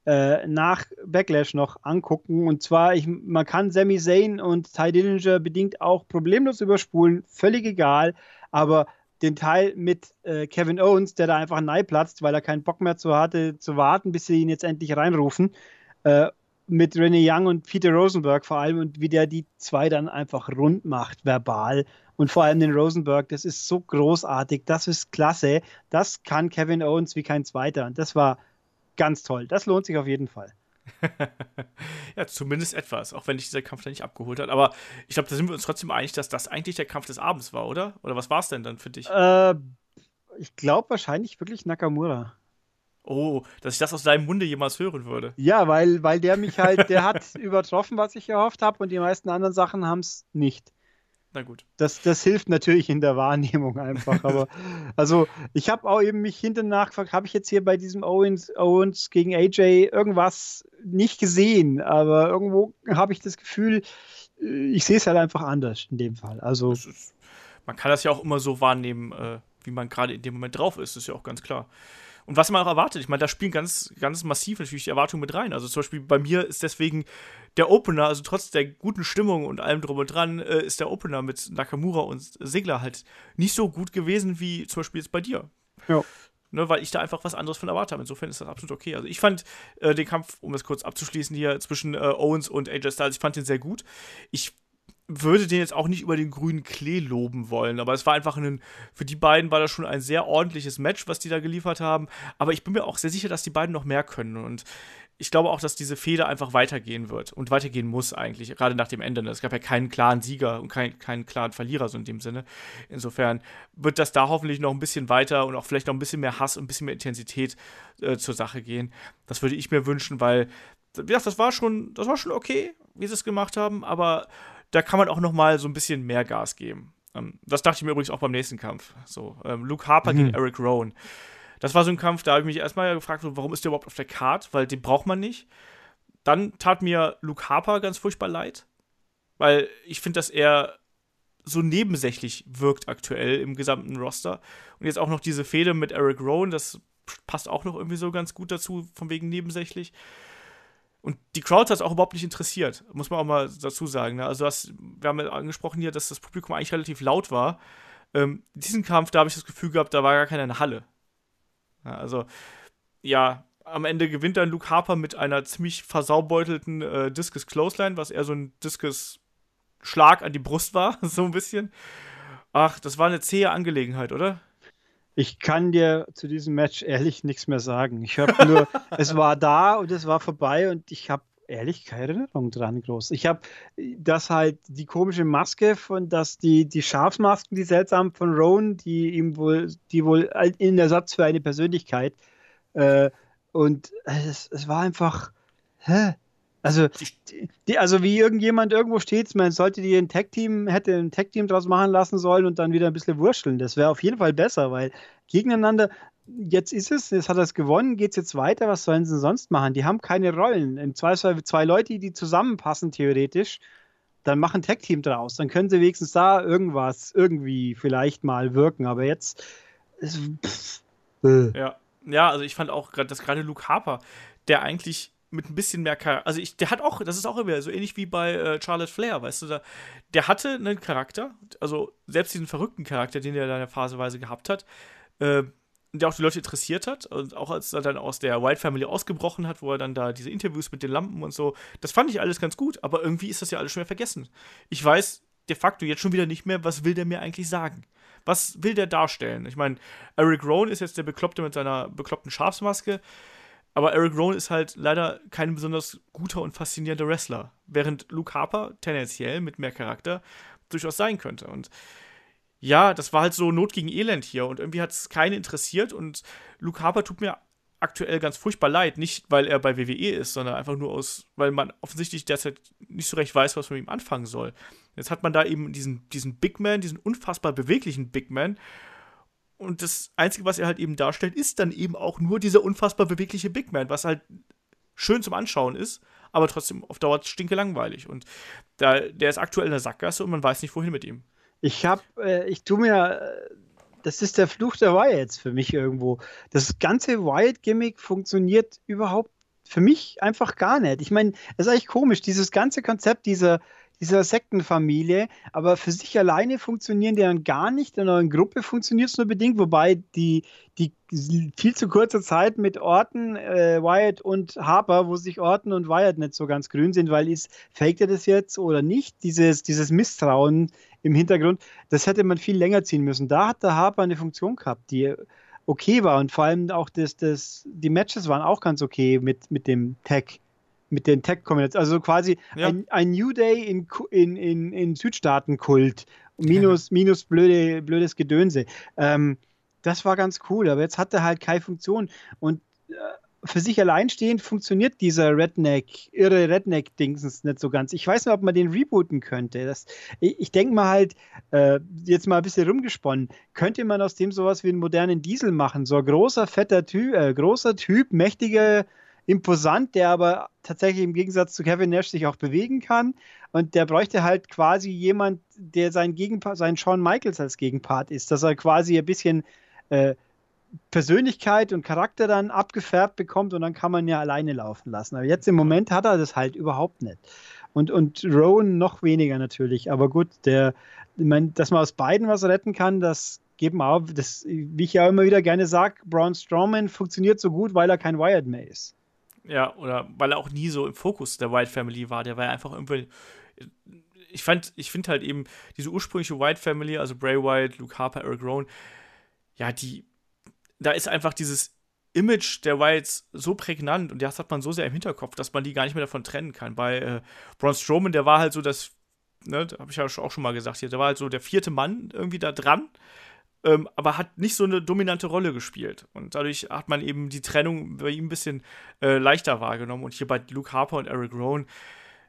äh, nach Backlash noch angucken. Und zwar, ich, man kann Sami Zayn und Ty Dillinger bedingt auch problemlos überspulen, völlig egal, aber den Teil mit äh, Kevin Owens, der da einfach nein platzt, weil er keinen Bock mehr zu hatte, zu warten, bis sie ihn jetzt endlich reinrufen. Äh, mit Renee Young und Peter Rosenberg vor allem und wie der die zwei dann einfach rund macht, verbal. Und vor allem den Rosenberg, das ist so großartig, das ist klasse. Das kann Kevin Owens wie kein zweiter. Und das war ganz toll. Das lohnt sich auf jeden Fall. ja, zumindest etwas, auch wenn dich dieser Kampf dann nicht abgeholt hat. Aber ich glaube, da sind wir uns trotzdem einig, dass das eigentlich der Kampf des Abends war, oder? Oder was war es denn dann für dich? Äh, ich glaube wahrscheinlich wirklich Nakamura. Oh, dass ich das aus deinem Munde jemals hören würde. Ja, weil, weil der mich halt, der hat übertroffen, was ich erhofft habe, und die meisten anderen Sachen haben es nicht. Na gut. Das, das hilft natürlich in der Wahrnehmung einfach. Aber also ich habe auch eben mich hinten nachgefragt, habe ich jetzt hier bei diesem Owens, Owens gegen AJ irgendwas nicht gesehen, aber irgendwo habe ich das Gefühl, äh, ich sehe es halt einfach anders in dem Fall. Also ist, man kann das ja auch immer so wahrnehmen, äh, wie man gerade in dem Moment drauf ist, ist ja auch ganz klar. Und was man auch erwartet, ich meine, da spielen ganz, ganz massiv natürlich die Erwartungen mit rein. Also zum Beispiel bei mir ist deswegen der Opener, also trotz der guten Stimmung und allem drum und dran, äh, ist der Opener mit Nakamura und Sigler halt nicht so gut gewesen wie zum Beispiel jetzt bei dir. Ja. Ne, weil ich da einfach was anderes von erwartet habe. Insofern ist das absolut okay. Also ich fand äh, den Kampf, um das kurz abzuschließen hier, zwischen äh, Owens und AJ Styles, ich fand den sehr gut. Ich würde den jetzt auch nicht über den grünen Klee loben wollen, aber es war einfach ein, für die beiden war das schon ein sehr ordentliches Match, was die da geliefert haben. Aber ich bin mir auch sehr sicher, dass die beiden noch mehr können und ich glaube auch, dass diese Fehde einfach weitergehen wird und weitergehen muss eigentlich, gerade nach dem Ende. Es gab ja keinen klaren Sieger und kein, keinen klaren Verlierer so in dem Sinne. Insofern wird das da hoffentlich noch ein bisschen weiter und auch vielleicht noch ein bisschen mehr Hass und ein bisschen mehr Intensität äh, zur Sache gehen. Das würde ich mir wünschen, weil, wie gesagt, das war schon, das war schon okay, wie sie es gemacht haben, aber da kann man auch noch mal so ein bisschen mehr Gas geben. Ähm, das dachte ich mir übrigens auch beim nächsten Kampf. So, ähm, Luke Harper Mhm. gegen Eric Rowan. Das war so ein Kampf, da habe ich mich erstmal gefragt, warum ist der überhaupt auf der Card? Weil den braucht man nicht. Dann tat mir Luke Harper ganz furchtbar leid, weil ich finde, dass er so nebensächlich wirkt aktuell im gesamten Roster. Und jetzt auch noch diese Fehde mit Eric Rowan, das passt auch noch irgendwie so ganz gut dazu, von wegen nebensächlich. Und die Crowd hat es auch überhaupt nicht interessiert, muss man auch mal dazu sagen. Ne? Also, das, wir haben ja angesprochen hier, dass das Publikum eigentlich relativ laut war. Ähm, diesen Kampf, da habe ich das Gefühl gehabt, da war gar keiner in Halle. Ja, also, ja, am Ende gewinnt dann Luke Harper mit einer ziemlich versaubeutelten äh, Discus Clothesline, was eher so ein Discus Schlag an die Brust war, so ein bisschen. Ach, das war eine zähe Angelegenheit, oder? Ich kann dir zu diesem Match ehrlich nichts mehr sagen. Ich habe nur, es war da und es war vorbei und ich habe ehrlich keine Erinnerung dran groß. Ich habe das halt die komische Maske von dass die die Schafsmasken, die seltsam von Rowan, die ihm wohl die wohl in Ersatz für eine Persönlichkeit äh, und es, es war einfach hä? Also, die, also wie irgendjemand irgendwo steht, man sollte die ein Tag-Team, hätte ein Tag-Team draus machen lassen sollen und dann wieder ein bisschen wurschteln. Das wäre auf jeden Fall besser, weil gegeneinander, jetzt ist es, jetzt hat er es gewonnen, geht es jetzt weiter, was sollen sie denn sonst machen? Die haben keine Rollen. Im Zweifelsfall zwei Leute, die zusammenpassen, theoretisch, dann machen Tag-Team draus. Dann können sie wenigstens da irgendwas, irgendwie vielleicht mal wirken. Aber jetzt. Ist, pff, äh. Ja. Ja, also ich fand auch gerade, dass gerade Luke Harper, der eigentlich mit ein bisschen mehr Charakter. Also ich, der hat auch, das ist auch immer so ähnlich wie bei äh, Charlotte Flair, weißt du, da, der hatte einen Charakter, also selbst diesen verrückten Charakter, den er da Phaseweise gehabt hat, äh, der auch die Leute interessiert hat. Und auch als er dann aus der White Family ausgebrochen hat, wo er dann da diese Interviews mit den Lampen und so, das fand ich alles ganz gut, aber irgendwie ist das ja alles schon wieder vergessen. Ich weiß de facto jetzt schon wieder nicht mehr, was will der mir eigentlich sagen? Was will der darstellen? Ich meine, Eric Rohn ist jetzt der Bekloppte mit seiner bekloppten Schafsmaske, aber Eric Rohn ist halt leider kein besonders guter und faszinierender Wrestler, während Luke Harper tendenziell mit mehr Charakter durchaus sein könnte. Und ja, das war halt so Not gegen Elend hier und irgendwie hat es keinen interessiert und Luke Harper tut mir aktuell ganz furchtbar leid, nicht weil er bei WWE ist, sondern einfach nur aus, weil man offensichtlich derzeit nicht so recht weiß, was man mit ihm anfangen soll. Jetzt hat man da eben diesen, diesen Big Man, diesen unfassbar beweglichen Big Man. Und das Einzige, was er halt eben darstellt, ist dann eben auch nur dieser unfassbar bewegliche Big Man, was halt schön zum Anschauen ist, aber trotzdem auf Dauer stinke langweilig. Und da, der ist aktuell in der Sackgasse und man weiß nicht, wohin mit ihm. Ich hab, äh, ich tu mir, äh, das ist der Fluch der Wyatts für mich irgendwo. Das ganze Wyatt-Gimmick funktioniert überhaupt für mich einfach gar nicht. Ich meine, es ist eigentlich komisch, dieses ganze Konzept dieser, dieser Sektenfamilie, aber für sich alleine funktionieren die dann gar nicht. In einer Gruppe funktioniert es nur bedingt, wobei die, die viel zu kurze Zeit mit Orton, äh, Wyatt und Harper, wo sich Orton und Wyatt nicht so ganz grün sind, weil ist, faked er das jetzt oder nicht? Dieses, dieses Misstrauen im Hintergrund, das hätte man viel länger ziehen müssen. Da hat der Harper eine Funktion gehabt, die okay war und vor allem auch das, das, die Matches waren auch ganz okay mit, mit dem Tag mit den Tech-Kombinationen. Also quasi ja. ein, ein, New Day in, in, in, in Südstaaten-Kult. Minus, minus blöde, blödes Gedönse. Ähm, das war ganz cool, aber jetzt hat er halt keine Funktion. Und äh, für sich alleinstehend funktioniert dieser Redneck, irre Redneck-Dingsens nicht so ganz. Ich weiß nicht, ob man den rebooten könnte. Das, ich, ich denke mal halt, äh, jetzt mal ein bisschen rumgesponnen, könnte man aus dem sowas wie einen modernen Diesel machen? So ein großer, fetter Typ, äh, großer Typ, mächtiger imposant, der aber tatsächlich im Gegensatz zu Kevin Nash sich auch bewegen kann. Und der bräuchte halt quasi jemand, der sein Gegenpart, sein Shawn Michaels als Gegenpart ist, dass er quasi ein bisschen äh, Persönlichkeit und Charakter dann abgefärbt bekommt und dann kann man ja alleine laufen lassen. Aber jetzt im Moment hat er das halt überhaupt nicht. Und, und Rowan noch weniger natürlich. Aber gut, der, ich meine, dass man aus beiden was retten kann, das geben auch, das, wie ich ja immer wieder gerne sage, Braun Strowman funktioniert so gut, weil er kein Wired mehr ist. Ja, oder weil er auch nie so im Fokus der White Family war. Der war ja einfach irgendwie. Ich fand, ich finde halt eben diese ursprüngliche White Family, also Bray White, Luke Harper, Eric Rowan, ja, die, da ist einfach dieses Image der Whites so prägnant und das hat man so sehr im Hinterkopf, dass man die gar nicht mehr davon trennen kann. Bei äh, Braun Strowman, der war halt so das, ne, habe ich ja auch schon mal gesagt hier, der war halt so der vierte Mann irgendwie da dran ähm, aber hat nicht so eine dominante Rolle gespielt. Und dadurch hat man eben die Trennung bei ihm ein bisschen äh, leichter wahrgenommen. Und hier bei Luke Harper und Eric Rowan,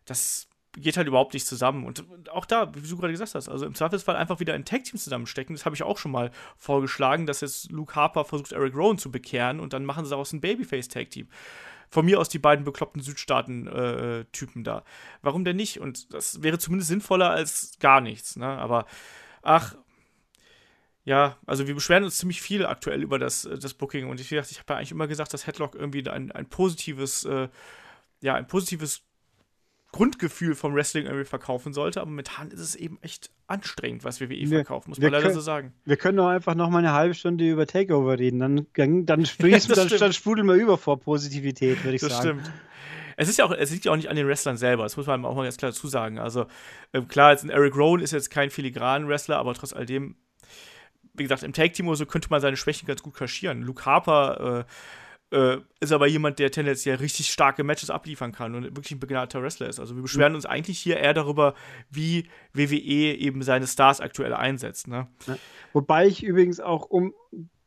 das geht halt überhaupt nicht zusammen. Und auch da, wie du gerade gesagt hast, also im Zweifelsfall einfach wieder ein Tag-Team zusammenstecken. Das habe ich auch schon mal vorgeschlagen, dass jetzt Luke Harper versucht, Eric Rowan zu bekehren und dann machen sie daraus ein Babyface-Tag-Team. Von mir aus die beiden bekloppten Südstaaten-Typen äh, da. Warum denn nicht? Und das wäre zumindest sinnvoller als gar nichts. Ne? Aber ach, ja, also wir beschweren uns ziemlich viel aktuell über das, äh, das Booking und ich, ich habe ja eigentlich immer gesagt, dass Headlock irgendwie ein, ein positives, äh, ja, ein positives Grundgefühl vom Wrestling irgendwie verkaufen sollte, aber momentan ist es eben echt anstrengend, was WWE wir, verkaufen, muss man leider können, so sagen. Wir können doch einfach noch mal eine halbe Stunde über Takeover reden, dann, dann, dann, dann, dann sprudeln wir über vor Positivität, würde ich das sagen. Das stimmt. Es ist ja auch, es liegt ja auch nicht an den Wrestlern selber, das muss man auch mal ganz klar dazu sagen. Also, äh, klar, jetzt ein Eric Rowan ist jetzt kein filigranen Wrestler, aber trotz alledem wie gesagt, im Tag-Team oder so könnte man seine Schwächen ganz gut kaschieren. Luke Harper äh, äh, ist aber jemand, der tendenziell richtig starke Matches abliefern kann und wirklich ein begnadeter Wrestler ist. Also wir beschweren uns eigentlich hier eher darüber, wie WWE eben seine Stars aktuell einsetzt. Ne? Ja. Wobei ich übrigens auch um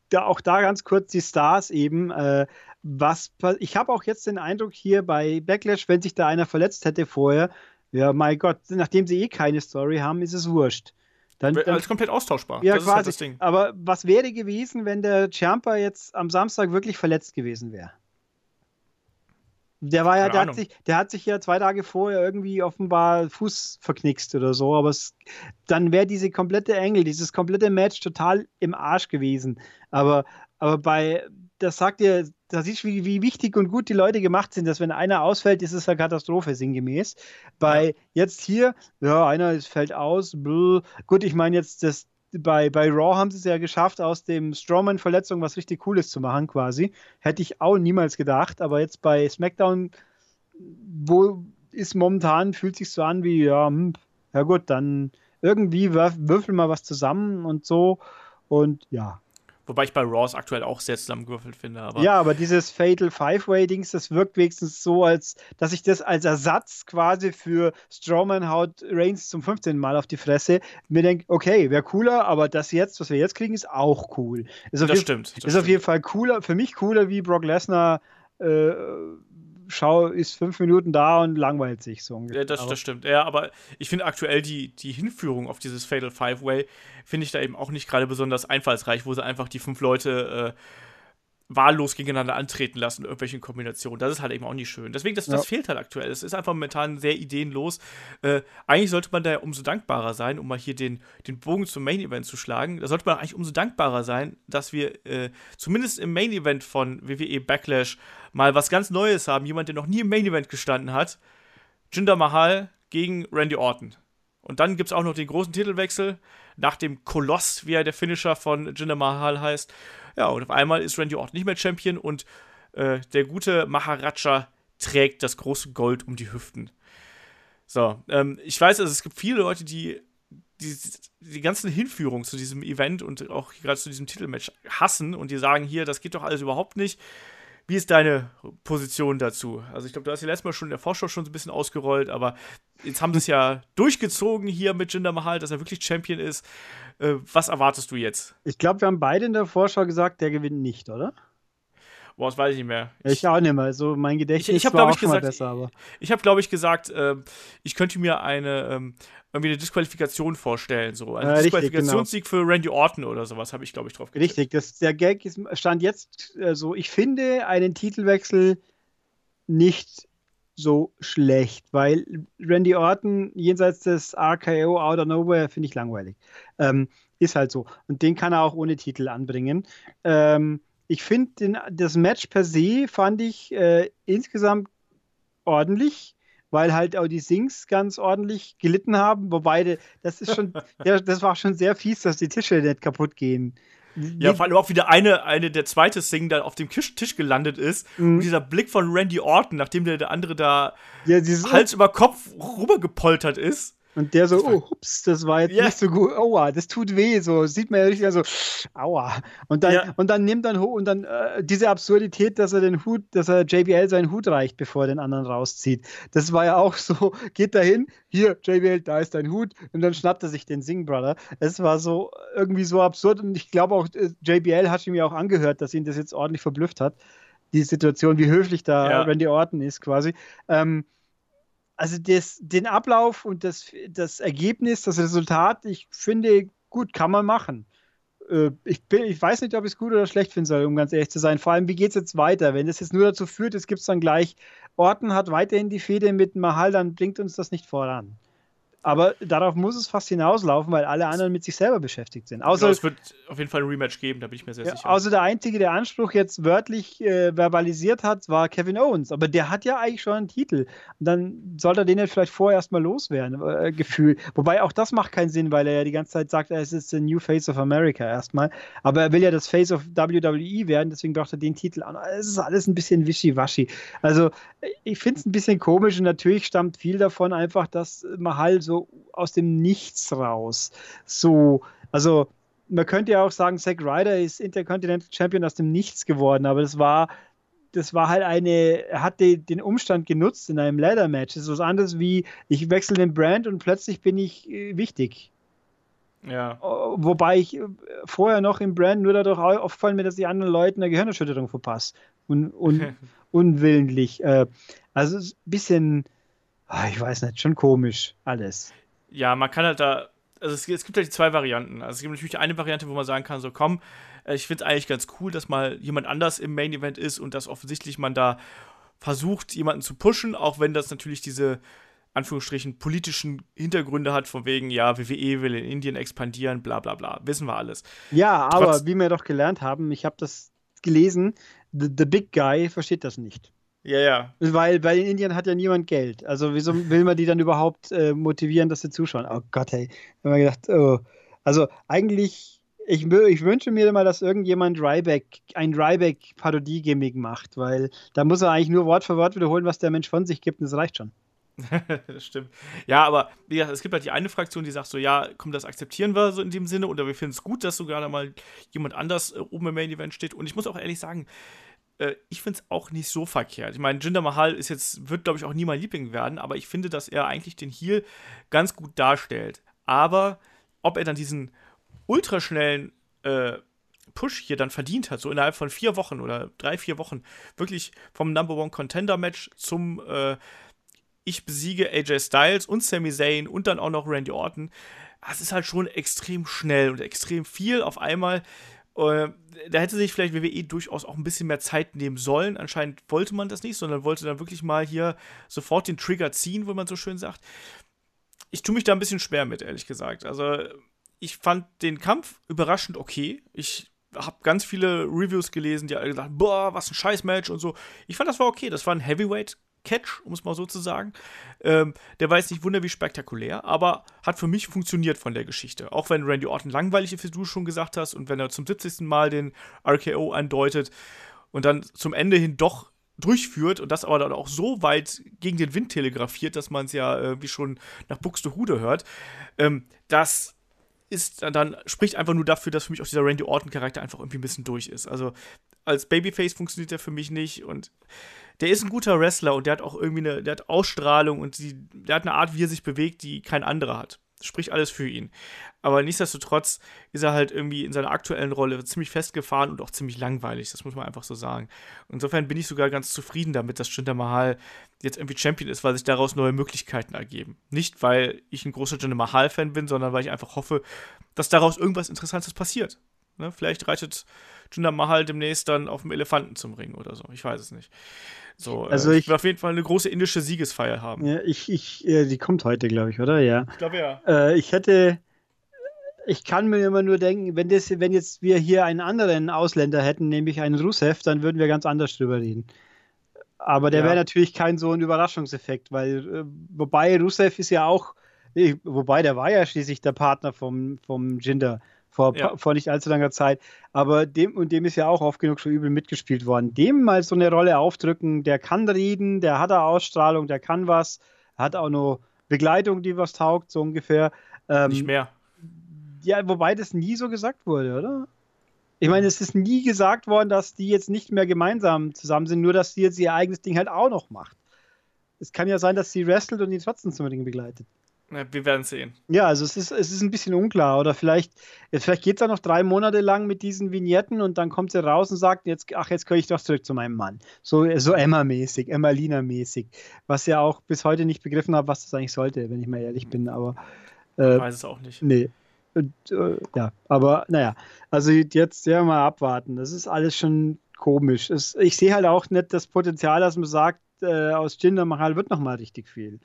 da auch da ganz kurz die Stars eben, äh, was ich habe auch jetzt den Eindruck hier bei Backlash, wenn sich da einer verletzt hätte vorher, ja, mein Gott, nachdem sie eh keine Story haben, ist es wurscht. Dann, dann, Als komplett austauschbar. Ja, das quasi. Halt das Ding. Aber was wäre gewesen, wenn der Ciampa jetzt am Samstag wirklich verletzt gewesen wäre? Der war ja, der hat, sich, der hat sich ja zwei Tage vorher irgendwie offenbar Fuß verknickst oder so, aber es, dann wäre diese komplette Engel, dieses komplette Match total im Arsch gewesen. Aber, aber bei, das sagt ihr, da siehst du, wie, wie wichtig und gut die Leute gemacht sind, dass wenn einer ausfällt, ist es eine Katastrophe, sinngemäß. Bei ja. jetzt hier, ja, einer fällt aus, bluh. gut, ich meine jetzt, das, bei, bei Raw haben sie es ja geschafft, aus dem Strowman-Verletzung was richtig Cooles zu machen, quasi. Hätte ich auch niemals gedacht, aber jetzt bei SmackDown, wo ist momentan, fühlt sich so an wie, ja, hm, ja gut, dann irgendwie würfeln wir was zusammen und so. Und ja, Wobei ich bei Raws aktuell auch sehr zusammengewürfelt finde. Aber ja, aber dieses Fatal Five-Way-Dings, das wirkt wenigstens so, als dass ich das als Ersatz quasi für Strowman haut Reigns zum 15. Mal auf die Fresse mir denke, okay, wäre cooler, aber das jetzt, was wir jetzt kriegen, ist auch cool. Ist das stimmt. Das ist stimmt. auf jeden Fall cooler, für mich cooler wie Brock Lesnar äh, schau, ist fünf Minuten da und langweilt sich so ungefähr. Ja, das, das stimmt. Ja, aber ich finde aktuell die, die Hinführung auf dieses Fatal Five-Way, finde ich da eben auch nicht gerade besonders einfallsreich, wo sie einfach die fünf Leute äh, wahllos gegeneinander antreten lassen, in irgendwelchen Kombinationen. Das ist halt eben auch nicht schön. Deswegen, das, ja. das fehlt halt aktuell. Es ist einfach momentan sehr ideenlos. Äh, eigentlich sollte man da ja umso dankbarer sein, um mal hier den, den Bogen zum Main Event zu schlagen. Da sollte man eigentlich umso dankbarer sein, dass wir äh, zumindest im Main Event von WWE Backlash mal was ganz Neues haben. Jemand, der noch nie im Main Event gestanden hat. Jinder Mahal gegen Randy Orton. Und dann gibt es auch noch den großen Titelwechsel nach dem Koloss, wie er der Finisher von Jinder Mahal heißt. Ja, und auf einmal ist Randy Orton nicht mehr Champion und äh, der gute Maharaja trägt das große Gold um die Hüften. So, ähm, ich weiß, also, es gibt viele Leute, die die, die ganzen Hinführungen zu diesem Event und auch gerade zu diesem Titelmatch hassen und die sagen hier, das geht doch alles überhaupt nicht. Wie ist deine Position dazu? Also ich glaube, du hast ja letztes Mal schon in der Vorschau schon so ein bisschen ausgerollt, aber jetzt haben sie es ja durchgezogen hier mit Jinder Mahal, dass er wirklich Champion ist. Äh, was erwartest du jetzt? Ich glaube, wir haben beide in der Vorschau gesagt, der gewinnt nicht, oder? Boah, das weiß ich nicht mehr. Ich, ich auch nicht mehr. Also mein Gedächtnis ich, ich hab, war auch ich, gesagt, besser. Aber. Ich, habe, glaube ich, gesagt, äh, ich könnte mir eine ähm, irgendwie eine Disqualifikation vorstellen. So. Ein ja, Disqualifikationssieg genau. für Randy Orton oder sowas habe ich, glaube ich, drauf getippt. Richtig, das, der Gag ist, stand jetzt so, also ich finde einen Titelwechsel nicht so schlecht, weil Randy Orton jenseits des RKO Out of Nowhere finde ich langweilig. Ähm, ist halt so. Und den kann er auch ohne Titel anbringen. Ähm, ich finde das Match per se fand ich äh, insgesamt ordentlich weil halt auch die Sings ganz ordentlich gelitten haben. Wobei, das ist schon, ja, das war schon sehr fies, dass die Tische nicht kaputt gehen. Ja, vor allem auch wieder eine, eine der zweite Sing da auf dem Tisch gelandet ist. Mhm. Und dieser Blick von Randy Orton, nachdem der, der andere da ja, Hals über Kopf rübergepoltert ist. Und der so, oh, hups, das war jetzt ja. nicht so gut. Aua, das tut weh. So sieht man ja richtig so, aua. Und dann, ja. und dann nimmt dann und dann äh, diese Absurdität, dass er den Hut, dass er JBL seinen Hut reicht, bevor er den anderen rauszieht. Das war ja auch so, geht dahin, hier, JBL, da ist dein Hut. Und dann schnappt er sich den Sing Brother. Es war so irgendwie so absurd. Und ich glaube auch, äh, JBL hat ihm ja auch angehört, dass ihn das jetzt ordentlich verblüfft hat. Die Situation, wie höflich da ja. Randy Orton ist, quasi. Ähm, also das, den Ablauf und das, das Ergebnis, das Resultat, ich finde, gut, kann man machen. Äh, ich, bin, ich weiß nicht, ob ich es gut oder schlecht finden soll, um ganz ehrlich zu sein. Vor allem, wie geht es jetzt weiter? Wenn das jetzt nur dazu führt, es gibt es dann gleich, Orten hat weiterhin die Fehde mit Mahal, dann bringt uns das nicht voran. Aber darauf muss es fast hinauslaufen, weil alle anderen mit sich selber beschäftigt sind. Außer, es wird auf jeden Fall ein Rematch geben, da bin ich mir sehr ja, sicher. Außer der Einzige, der Anspruch jetzt wörtlich äh, verbalisiert hat, war Kevin Owens. Aber der hat ja eigentlich schon einen Titel. Und dann sollte er den jetzt vielleicht vorher erstmal loswerden, äh, Gefühl. Wobei auch das macht keinen Sinn, weil er ja die ganze Zeit sagt, er ist the New Face of America erstmal. Aber er will ja das Face of WWE werden, deswegen braucht er den Titel an. Es ist alles ein bisschen wischiwaschi. Also ich finde es ein bisschen komisch und natürlich stammt viel davon einfach, dass Mahal so aus dem Nichts raus. So, also man könnte ja auch sagen, Zack Ryder ist Intercontinental Champion aus dem Nichts geworden, aber das war, das war halt eine, er hat den Umstand genutzt in einem Ladder-Match. Das ist was anderes wie, ich wechsle den Brand und plötzlich bin ich äh, wichtig. Ja. Wobei ich äh, vorher noch im Brand nur dadurch aufgefallen mir, dass die anderen Leuten eine Gehirnerschütterung verpasst. Und, und unwillentlich. Äh, also ein bisschen Ah, ich weiß nicht, schon komisch, alles. Ja, man kann halt da, also es, es gibt halt die zwei Varianten. Also es gibt natürlich eine Variante, wo man sagen kann, so komm, äh, ich finde es eigentlich ganz cool, dass mal jemand anders im Main Event ist und dass offensichtlich man da versucht, jemanden zu pushen, auch wenn das natürlich diese Anführungsstrichen politischen Hintergründe hat, von wegen, ja, WWE will in Indien expandieren, bla bla bla. Wissen wir alles. Ja, aber Trotz wie wir doch gelernt haben, ich habe das gelesen, the, the Big Guy versteht das nicht. Ja, ja. Weil bei den Indien hat ja niemand Geld. Also wieso will man die dann überhaupt äh, motivieren, dass sie zuschauen? Oh Gott, hey. Da haben wir gedacht, oh. Also eigentlich, ich, ich wünsche mir mal, dass irgendjemand Ryback, ein Ryback-Parodie-Gimmick macht, weil da muss er eigentlich nur Wort für Wort wiederholen, was der Mensch von sich gibt und das reicht schon. das stimmt. Ja, aber wie gesagt, es gibt halt die eine Fraktion, die sagt so, ja, komm, das akzeptieren wir so in dem Sinne oder wir finden es gut, dass sogar mal jemand anders äh, oben im Main Event steht. Und ich muss auch ehrlich sagen, äh, ich finde es auch nicht so verkehrt. Ich meine, Jinder Mahal ist jetzt, wird, glaube ich, auch nie mein Liebling werden, aber ich finde, dass er eigentlich den Heal ganz gut darstellt. Aber ob er dann diesen ultraschnellen äh, Push hier dann verdient hat, so innerhalb von vier Wochen oder drei, vier Wochen, wirklich vom Number One Contender Match zum äh, Ich besiege AJ Styles und Sami Zayn und dann auch noch Randy Orton. Das ist halt schon extrem schnell und extrem viel auf einmal. Äh, da hätte sich vielleicht WWE durchaus auch ein bisschen mehr Zeit nehmen sollen. Anscheinend wollte man das nicht, sondern wollte dann wirklich mal hier sofort den Trigger ziehen, wie man so schön sagt. Ich tue mich da ein bisschen schwer mit, ehrlich gesagt. Also, ich fand den Kampf überraschend okay. Ich habe ganz viele Reviews gelesen, die alle gesagt haben, boah, was ein Scheiß-Match und so. Ich fand, das war okay. Das war ein Heavyweight Catch, um es mal so zu sagen. Ähm, der war jetzt nicht wunderbar spektakulär, aber hat für mich funktioniert von der Geschichte. Auch wenn Randy Orton langweilig ist, wie du schon gesagt hast, und wenn er zum 70. Mal den RKO andeutet und dann zum Ende hin doch durchführt und das aber dann auch so weit gegen den Wind telegrafiert, dass man es ja äh, wie schon nach Buxtehude hört, ähm, das ist dann spricht einfach nur dafür, dass für mich auch dieser Randy Orton Charakter einfach irgendwie ein bisschen durch ist. Also als Babyface funktioniert er für mich nicht und der ist ein guter Wrestler und der hat auch irgendwie eine, der hat Ausstrahlung und die, der hat eine Art, wie er sich bewegt, die kein anderer hat. Sprich alles für ihn. Aber nichtsdestotrotz ist er halt irgendwie in seiner aktuellen Rolle ziemlich festgefahren und auch ziemlich langweilig. Das muss man einfach so sagen. Insofern bin ich sogar ganz zufrieden damit, dass Jinder Mahal jetzt irgendwie Champion ist, weil sich daraus neue Möglichkeiten ergeben. Nicht, weil ich ein großer Jinder Mahal-Fan bin, sondern weil ich einfach hoffe, dass daraus irgendwas Interessantes passiert. Ne? Vielleicht reitet Jinder Mahal demnächst dann auf dem Elefanten zum Ring oder so. Ich weiß es nicht. So, äh, also äh, ich, will auf jeden Fall eine große indische Siegesfeier haben. Ja, ich, ich, äh, die kommt heute, glaube ich, oder? Ja. Ich glaube ja. Äh, ich hätte, ich kann mir immer nur denken, wenn, das, wenn jetzt wir hier einen anderen Ausländer hätten, nämlich einen Rusev, dann würden wir ganz anders drüber reden. Aber der ja. wäre natürlich kein so ein Überraschungseffekt, weil, äh, wobei Rusev ist ja auch, wobei der war ja schließlich der Partner vom, vom Jinder vor, ja. vor nicht allzu langer Zeit. Aber dem und dem ist ja auch oft genug schon übel mitgespielt worden. Dem mal so eine Rolle aufdrücken, der kann reden, der hat eine Ausstrahlung, der kann was, hat auch noch Begleitung, die was taugt, so ungefähr. Ähm, nicht mehr. Ja, wobei das nie so gesagt wurde, oder? Ich meine, es ist nie gesagt worden, dass die jetzt nicht mehr gemeinsam zusammen sind, nur dass sie jetzt ihr eigenes Ding halt auch noch macht. Es kann ja sein, dass sie wrestelt und ihn trotzdem zum Ring begleitet. Wir werden sehen. Ja, also es ist, es ist ein bisschen unklar. Oder vielleicht, vielleicht geht es ja noch drei Monate lang mit diesen Vignetten und dann kommt sie raus und sagt, jetzt, ach, jetzt komme ich doch zurück zu meinem Mann. So, so Emma-mäßig, Emma-Lina-mäßig. Was ja auch bis heute nicht begriffen habe, was das eigentlich sollte, wenn ich mal ehrlich bin. Aber. Äh, ich weiß es auch nicht. Nee. Und, äh, ja, aber naja, also jetzt ja mal abwarten. Das ist alles schon komisch. Es, ich sehe halt auch nicht das Potenzial, dass man sagt, äh, aus Jinder Mahal wird noch mal richtig viel.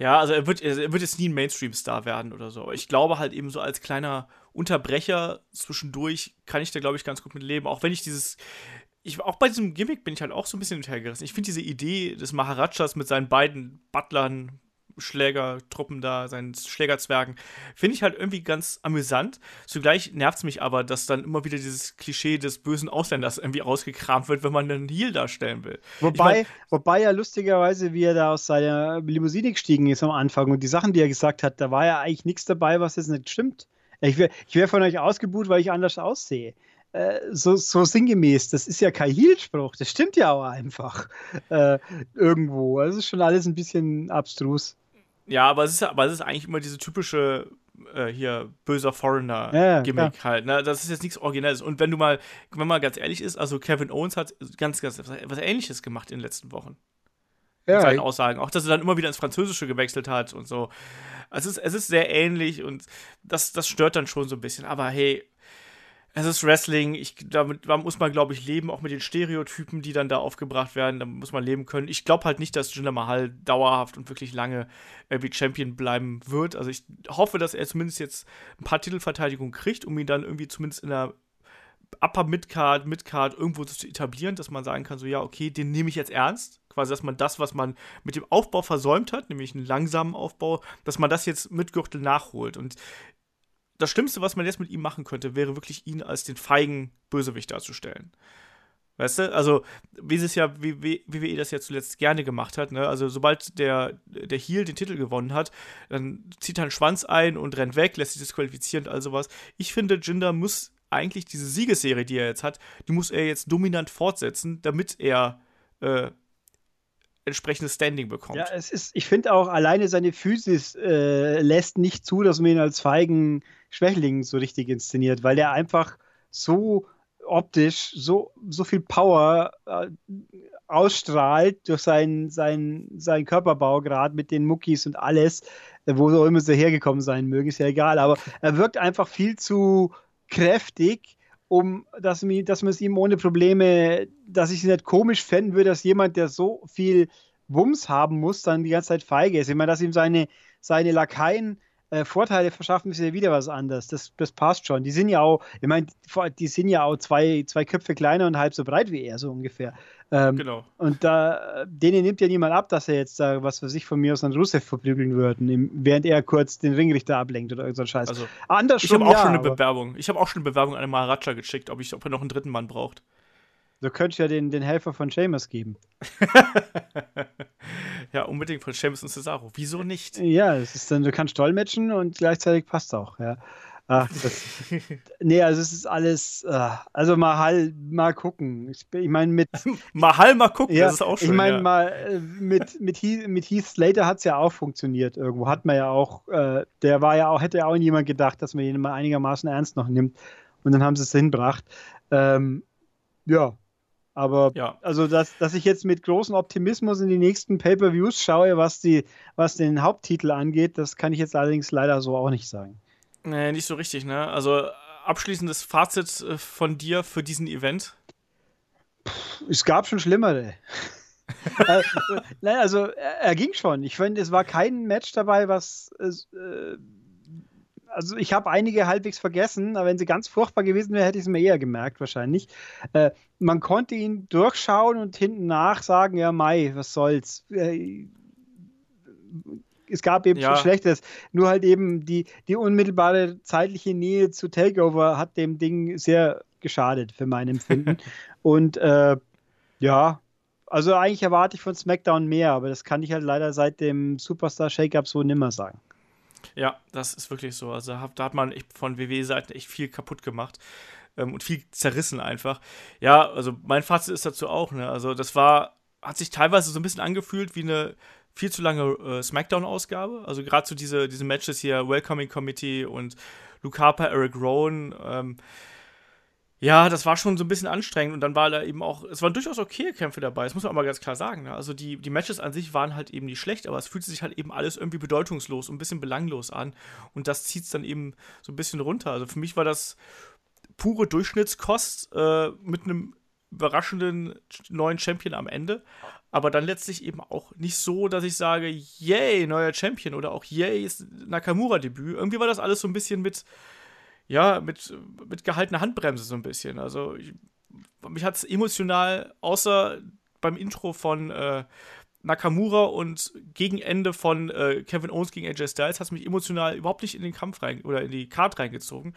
Ja, also er wird, er wird jetzt nie ein Mainstream-Star werden oder so. Ich glaube halt eben so als kleiner Unterbrecher zwischendurch kann ich da, glaube ich, ganz gut mit leben. Auch wenn ich dieses. Ich, auch bei diesem Gimmick bin ich halt auch so ein bisschen hinterhergerissen. Ich finde diese Idee des Maharajas mit seinen beiden Butlern, Schlägertruppen da, seinen Schlägerzwergen, finde ich halt irgendwie ganz amüsant. Zugleich nervt es mich aber, dass dann immer wieder dieses Klischee des bösen Ausländers irgendwie rausgekramt wird, wenn man einen Heal darstellen will. Wobei, ich mein, wobei ja lustigerweise, wie er da aus seiner Limousine gestiegen ist am Anfang und die Sachen, die er gesagt hat, da war ja eigentlich nichts dabei, was jetzt nicht stimmt. Ich wäre ich wär von euch ausgebucht, weil ich anders aussehe. Äh, so, so sinngemäß, das ist ja kein Heelspruch, das stimmt ja auch einfach äh, irgendwo. Das ist schon alles ein bisschen abstrus. Ja, aber es ist, aber es ist eigentlich immer diese typische äh, hier böser Foreigner-Gimmick ja, halt. Ne? Das ist jetzt nichts Originelles. Und wenn du mal, wenn man ganz ehrlich ist, also Kevin Owens hat ganz, ganz was Ähnliches gemacht in den letzten Wochen. Ja, mit seinen Aussagen. Auch, dass er dann immer wieder ins Französische gewechselt hat und so. Es ist, es ist sehr ähnlich und das, das stört dann schon so ein bisschen. Aber hey, es ist Wrestling, ich, damit, da muss man, glaube ich, leben, auch mit den Stereotypen, die dann da aufgebracht werden, da muss man leben können. Ich glaube halt nicht, dass Jinder Mahal dauerhaft und wirklich lange äh, wie Champion bleiben wird. Also ich hoffe, dass er zumindest jetzt ein paar Titelverteidigungen kriegt, um ihn dann irgendwie zumindest in der Upper Midcard, Midcard irgendwo zu etablieren, dass man sagen kann, so ja, okay, den nehme ich jetzt ernst. Quasi, dass man das, was man mit dem Aufbau versäumt hat, nämlich einen langsamen Aufbau, dass man das jetzt mit Gürtel nachholt. Und das Schlimmste, was man jetzt mit ihm machen könnte, wäre wirklich ihn als den feigen Bösewicht darzustellen. Weißt du? Also, wie es ja, wie, WWE das ja zuletzt gerne gemacht hat, ne? Also, sobald der, der Heel den Titel gewonnen hat, dann zieht er einen Schwanz ein und rennt weg, lässt sich disqualifizieren und all sowas. Ich finde, Jinder muss eigentlich diese Siegesserie, die er jetzt hat, die muss er jetzt dominant fortsetzen, damit er äh, entsprechendes Standing bekommt. Ja, es ist, ich finde auch, alleine seine Physis äh, lässt nicht zu, dass man ihn als feigen Schwächling so richtig inszeniert, weil er einfach so optisch so, so viel Power äh, ausstrahlt durch seinen, seinen, seinen Körperbau, gerade mit den Muckis und alles, äh, wo auch immer sie hergekommen sein mögen, ist ja egal, aber er wirkt einfach viel zu kräftig, um dass, mir, dass man es ihm ohne Probleme, dass ich es nicht komisch fänden würde, dass jemand, der so viel Wumms haben muss, dann die ganze Zeit feige ist. Ich meine, dass ihm seine, seine Lakaien äh, Vorteile verschaffen, ist ja wieder was anderes. Das, das passt schon. Die sind ja auch, ich meine, die sind ja auch zwei, zwei Köpfe kleiner und halb so breit wie er, so ungefähr. Ähm, genau. Und da, denen nimmt ja niemand ab, dass er jetzt da, was für sich von mir aus an Rusev verprügeln würden, während er kurz den Ringrichter ablenkt oder irgendein Scheiß. Also, Anders ich habe auch ja, schon eine Bewerbung. Ich habe auch schon eine Bewerbung an den Maharaja geschickt, ob, ich, ob er noch einen dritten Mann braucht. Du könntest ja den, den Helfer von Seamus geben. ja, unbedingt von Seamus und Cesaro. Wieso nicht? Ja, es ist dann, du kannst dolmetschen und gleichzeitig passt auch, ja. Ach, das, nee, also es ist alles, uh, also mal mal gucken. Ich, ich meine mit Mahal mal gucken, ja, das ist auch schön. Ich meine ja. mal äh, mit mit Heath, mit Heath Slater hat es ja auch funktioniert irgendwo. Hat man ja auch, äh, der war ja auch, hätte ja auch niemand gedacht, dass man ihn mal einigermaßen ernst noch nimmt. Und dann haben sie es hinbracht. Ähm, ja, aber ja. also, dass, dass ich jetzt mit großem Optimismus in die nächsten Pay-Per-Views schaue, was, die, was den Haupttitel angeht, das kann ich jetzt allerdings leider so auch nicht sagen. Nee, nicht so richtig, ne? Also abschließendes Fazit äh, von dir für diesen Event? Es gab schon schlimmere. Äh, nein, also er, er, ging schon. Ich finde, es war kein Match dabei, was äh, also ich habe einige halbwegs vergessen, aber wenn sie ganz furchtbar gewesen wäre, hätte ich es mir eher gemerkt wahrscheinlich. Äh, man konnte ihn durchschauen und hinten nach sagen, ja Mai, was soll's. Äh, es gab eben ja. schon Schlechtes. Nur halt eben die, die unmittelbare zeitliche Nähe zu Takeover hat dem Ding sehr geschadet für mein Empfinden. und äh, ja, also eigentlich erwarte ich von SmackDown mehr, aber das kann ich halt leider seit dem Superstar Shake-Up so nimmer sagen. Ja, das ist wirklich so. Also da hat man von WWE-Seiten echt viel kaputt gemacht ähm, und viel zerrissen einfach. Ja, also mein Fazit ist dazu auch, ne? Also das war, hat sich teilweise so ein bisschen angefühlt wie eine viel zu lange äh, Smackdown-Ausgabe. Also gerade so diese, diese Matches hier, Welcoming Committee und Luke Harper, Eric Rowan, ähm, ja, das war schon so ein bisschen anstrengend und dann war da eben auch, es waren durchaus okay Kämpfe dabei, das muss man auch mal ganz klar sagen. Ne? Also die, die Matches an sich waren halt eben nicht schlecht, aber es fühlte sich halt eben alles irgendwie bedeutungslos und ein bisschen belanglos an und das zieht es dann eben so ein bisschen runter. Also für mich war das pure Durchschnittskost äh, mit einem überraschenden neuen Champion am Ende, aber dann letztlich eben auch nicht so, dass ich sage, yay, neuer Champion oder auch yay, ist Nakamura-Debüt. Irgendwie war das alles so ein bisschen mit ja, mit, mit gehaltener Handbremse so ein bisschen. Also ich, mich hat es emotional, außer beim Intro von äh, Nakamura und gegen Ende von äh, Kevin Owens gegen AJ Styles hat es mich emotional überhaupt nicht in den Kampf rein oder in die Card reingezogen.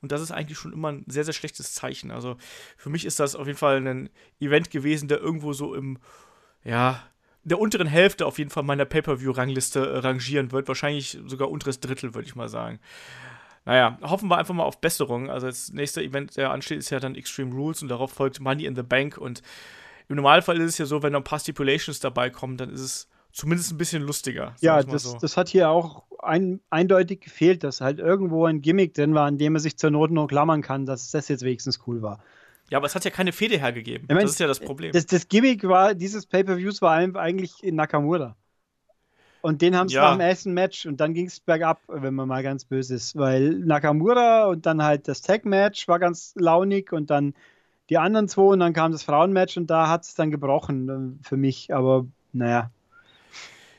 Und das ist eigentlich schon immer ein sehr, sehr schlechtes Zeichen. Also für mich ist das auf jeden Fall ein Event gewesen, der irgendwo so im, ja, der unteren Hälfte auf jeden Fall meiner Pay-Per-View-Rangliste äh, rangieren wird. Wahrscheinlich sogar unteres Drittel, würde ich mal sagen. Naja, hoffen wir einfach mal auf Besserung. Also das nächste Event, der ansteht, ist ja dann Extreme Rules und darauf folgt Money in the Bank. Und im Normalfall ist es ja so, wenn noch ein paar Stipulations dabei kommen, dann ist es zumindest ein bisschen lustiger. Ja, das, so. das hat hier auch ein, eindeutig gefehlt, dass halt irgendwo ein Gimmick drin war, an dem man sich zur Not noch klammern kann, dass das jetzt wenigstens cool war. Ja, aber es hat ja keine Fehde hergegeben. Ich mein, das ist ja das Problem. Das, das Gimmick war, dieses Pay-Per-Views war eigentlich in Nakamura. Und den haben sie ja. nach dem ersten Match und dann ging es bergab, wenn man mal ganz böse ist. Weil Nakamura und dann halt das Tag-Match war ganz launig und dann die anderen zwei und dann kam das Frauenmatch und da hat es dann gebrochen äh, für mich. Aber naja.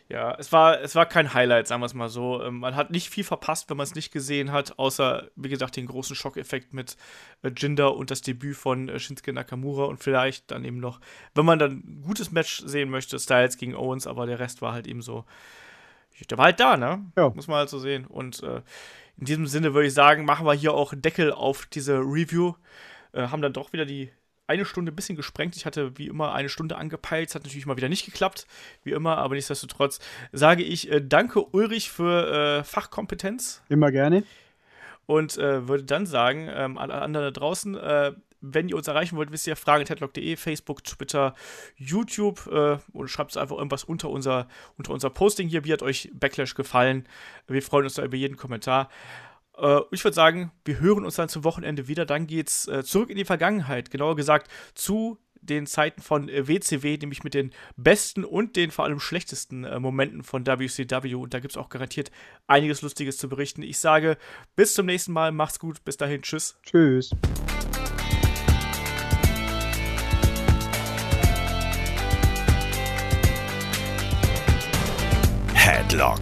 Ja, es war, es war kein Highlight, sagen wir es mal so. Ähm, man hat nicht viel verpasst, wenn man es nicht gesehen hat, außer, wie gesagt, den großen Schockeffekt mit äh, Jinder und das Debüt von äh, Shinsuke Nakamura und vielleicht dann eben noch, wenn man dann ein gutes Match sehen möchte, Styles gegen Owens, aber der Rest war halt eben so, der war halt da, ne? Ja. Muss man halt so sehen. Und äh, in diesem Sinne würde ich sagen, machen wir hier auch einen Deckel auf diese Review. Äh, haben dann doch wieder die eine Stunde ein bisschen gesprengt. Ich hatte wie immer eine Stunde angepeilt. Es hat natürlich mal wieder nicht geklappt, wie immer, aber nichtsdestotrotz sage ich äh, danke Ulrich für äh, Fachkompetenz. Immer gerne. Und äh, würde dann sagen, ähm, an anderen da draußen, äh, wenn ihr uns erreichen wollt, wisst ihr, fragen.headlock.de, Facebook, Twitter, YouTube äh, und schreibt einfach irgendwas unter unser, unter unser Posting hier. Wie hat euch Backlash gefallen? Wir freuen uns da über jeden Kommentar. Äh, ich würde sagen, wir hören uns dann zum Wochenende wieder. Dann geht's äh, zurück in die Vergangenheit. Genauer gesagt zu den Zeiten von äh, WCW, nämlich mit den besten und den vor allem schlechtesten äh, Momenten von WCW. Und da gibt es auch garantiert einiges Lustiges zu berichten. Ich sage bis zum nächsten Mal. Macht's gut. Bis dahin. Tschüss. Tschüss. Headlock,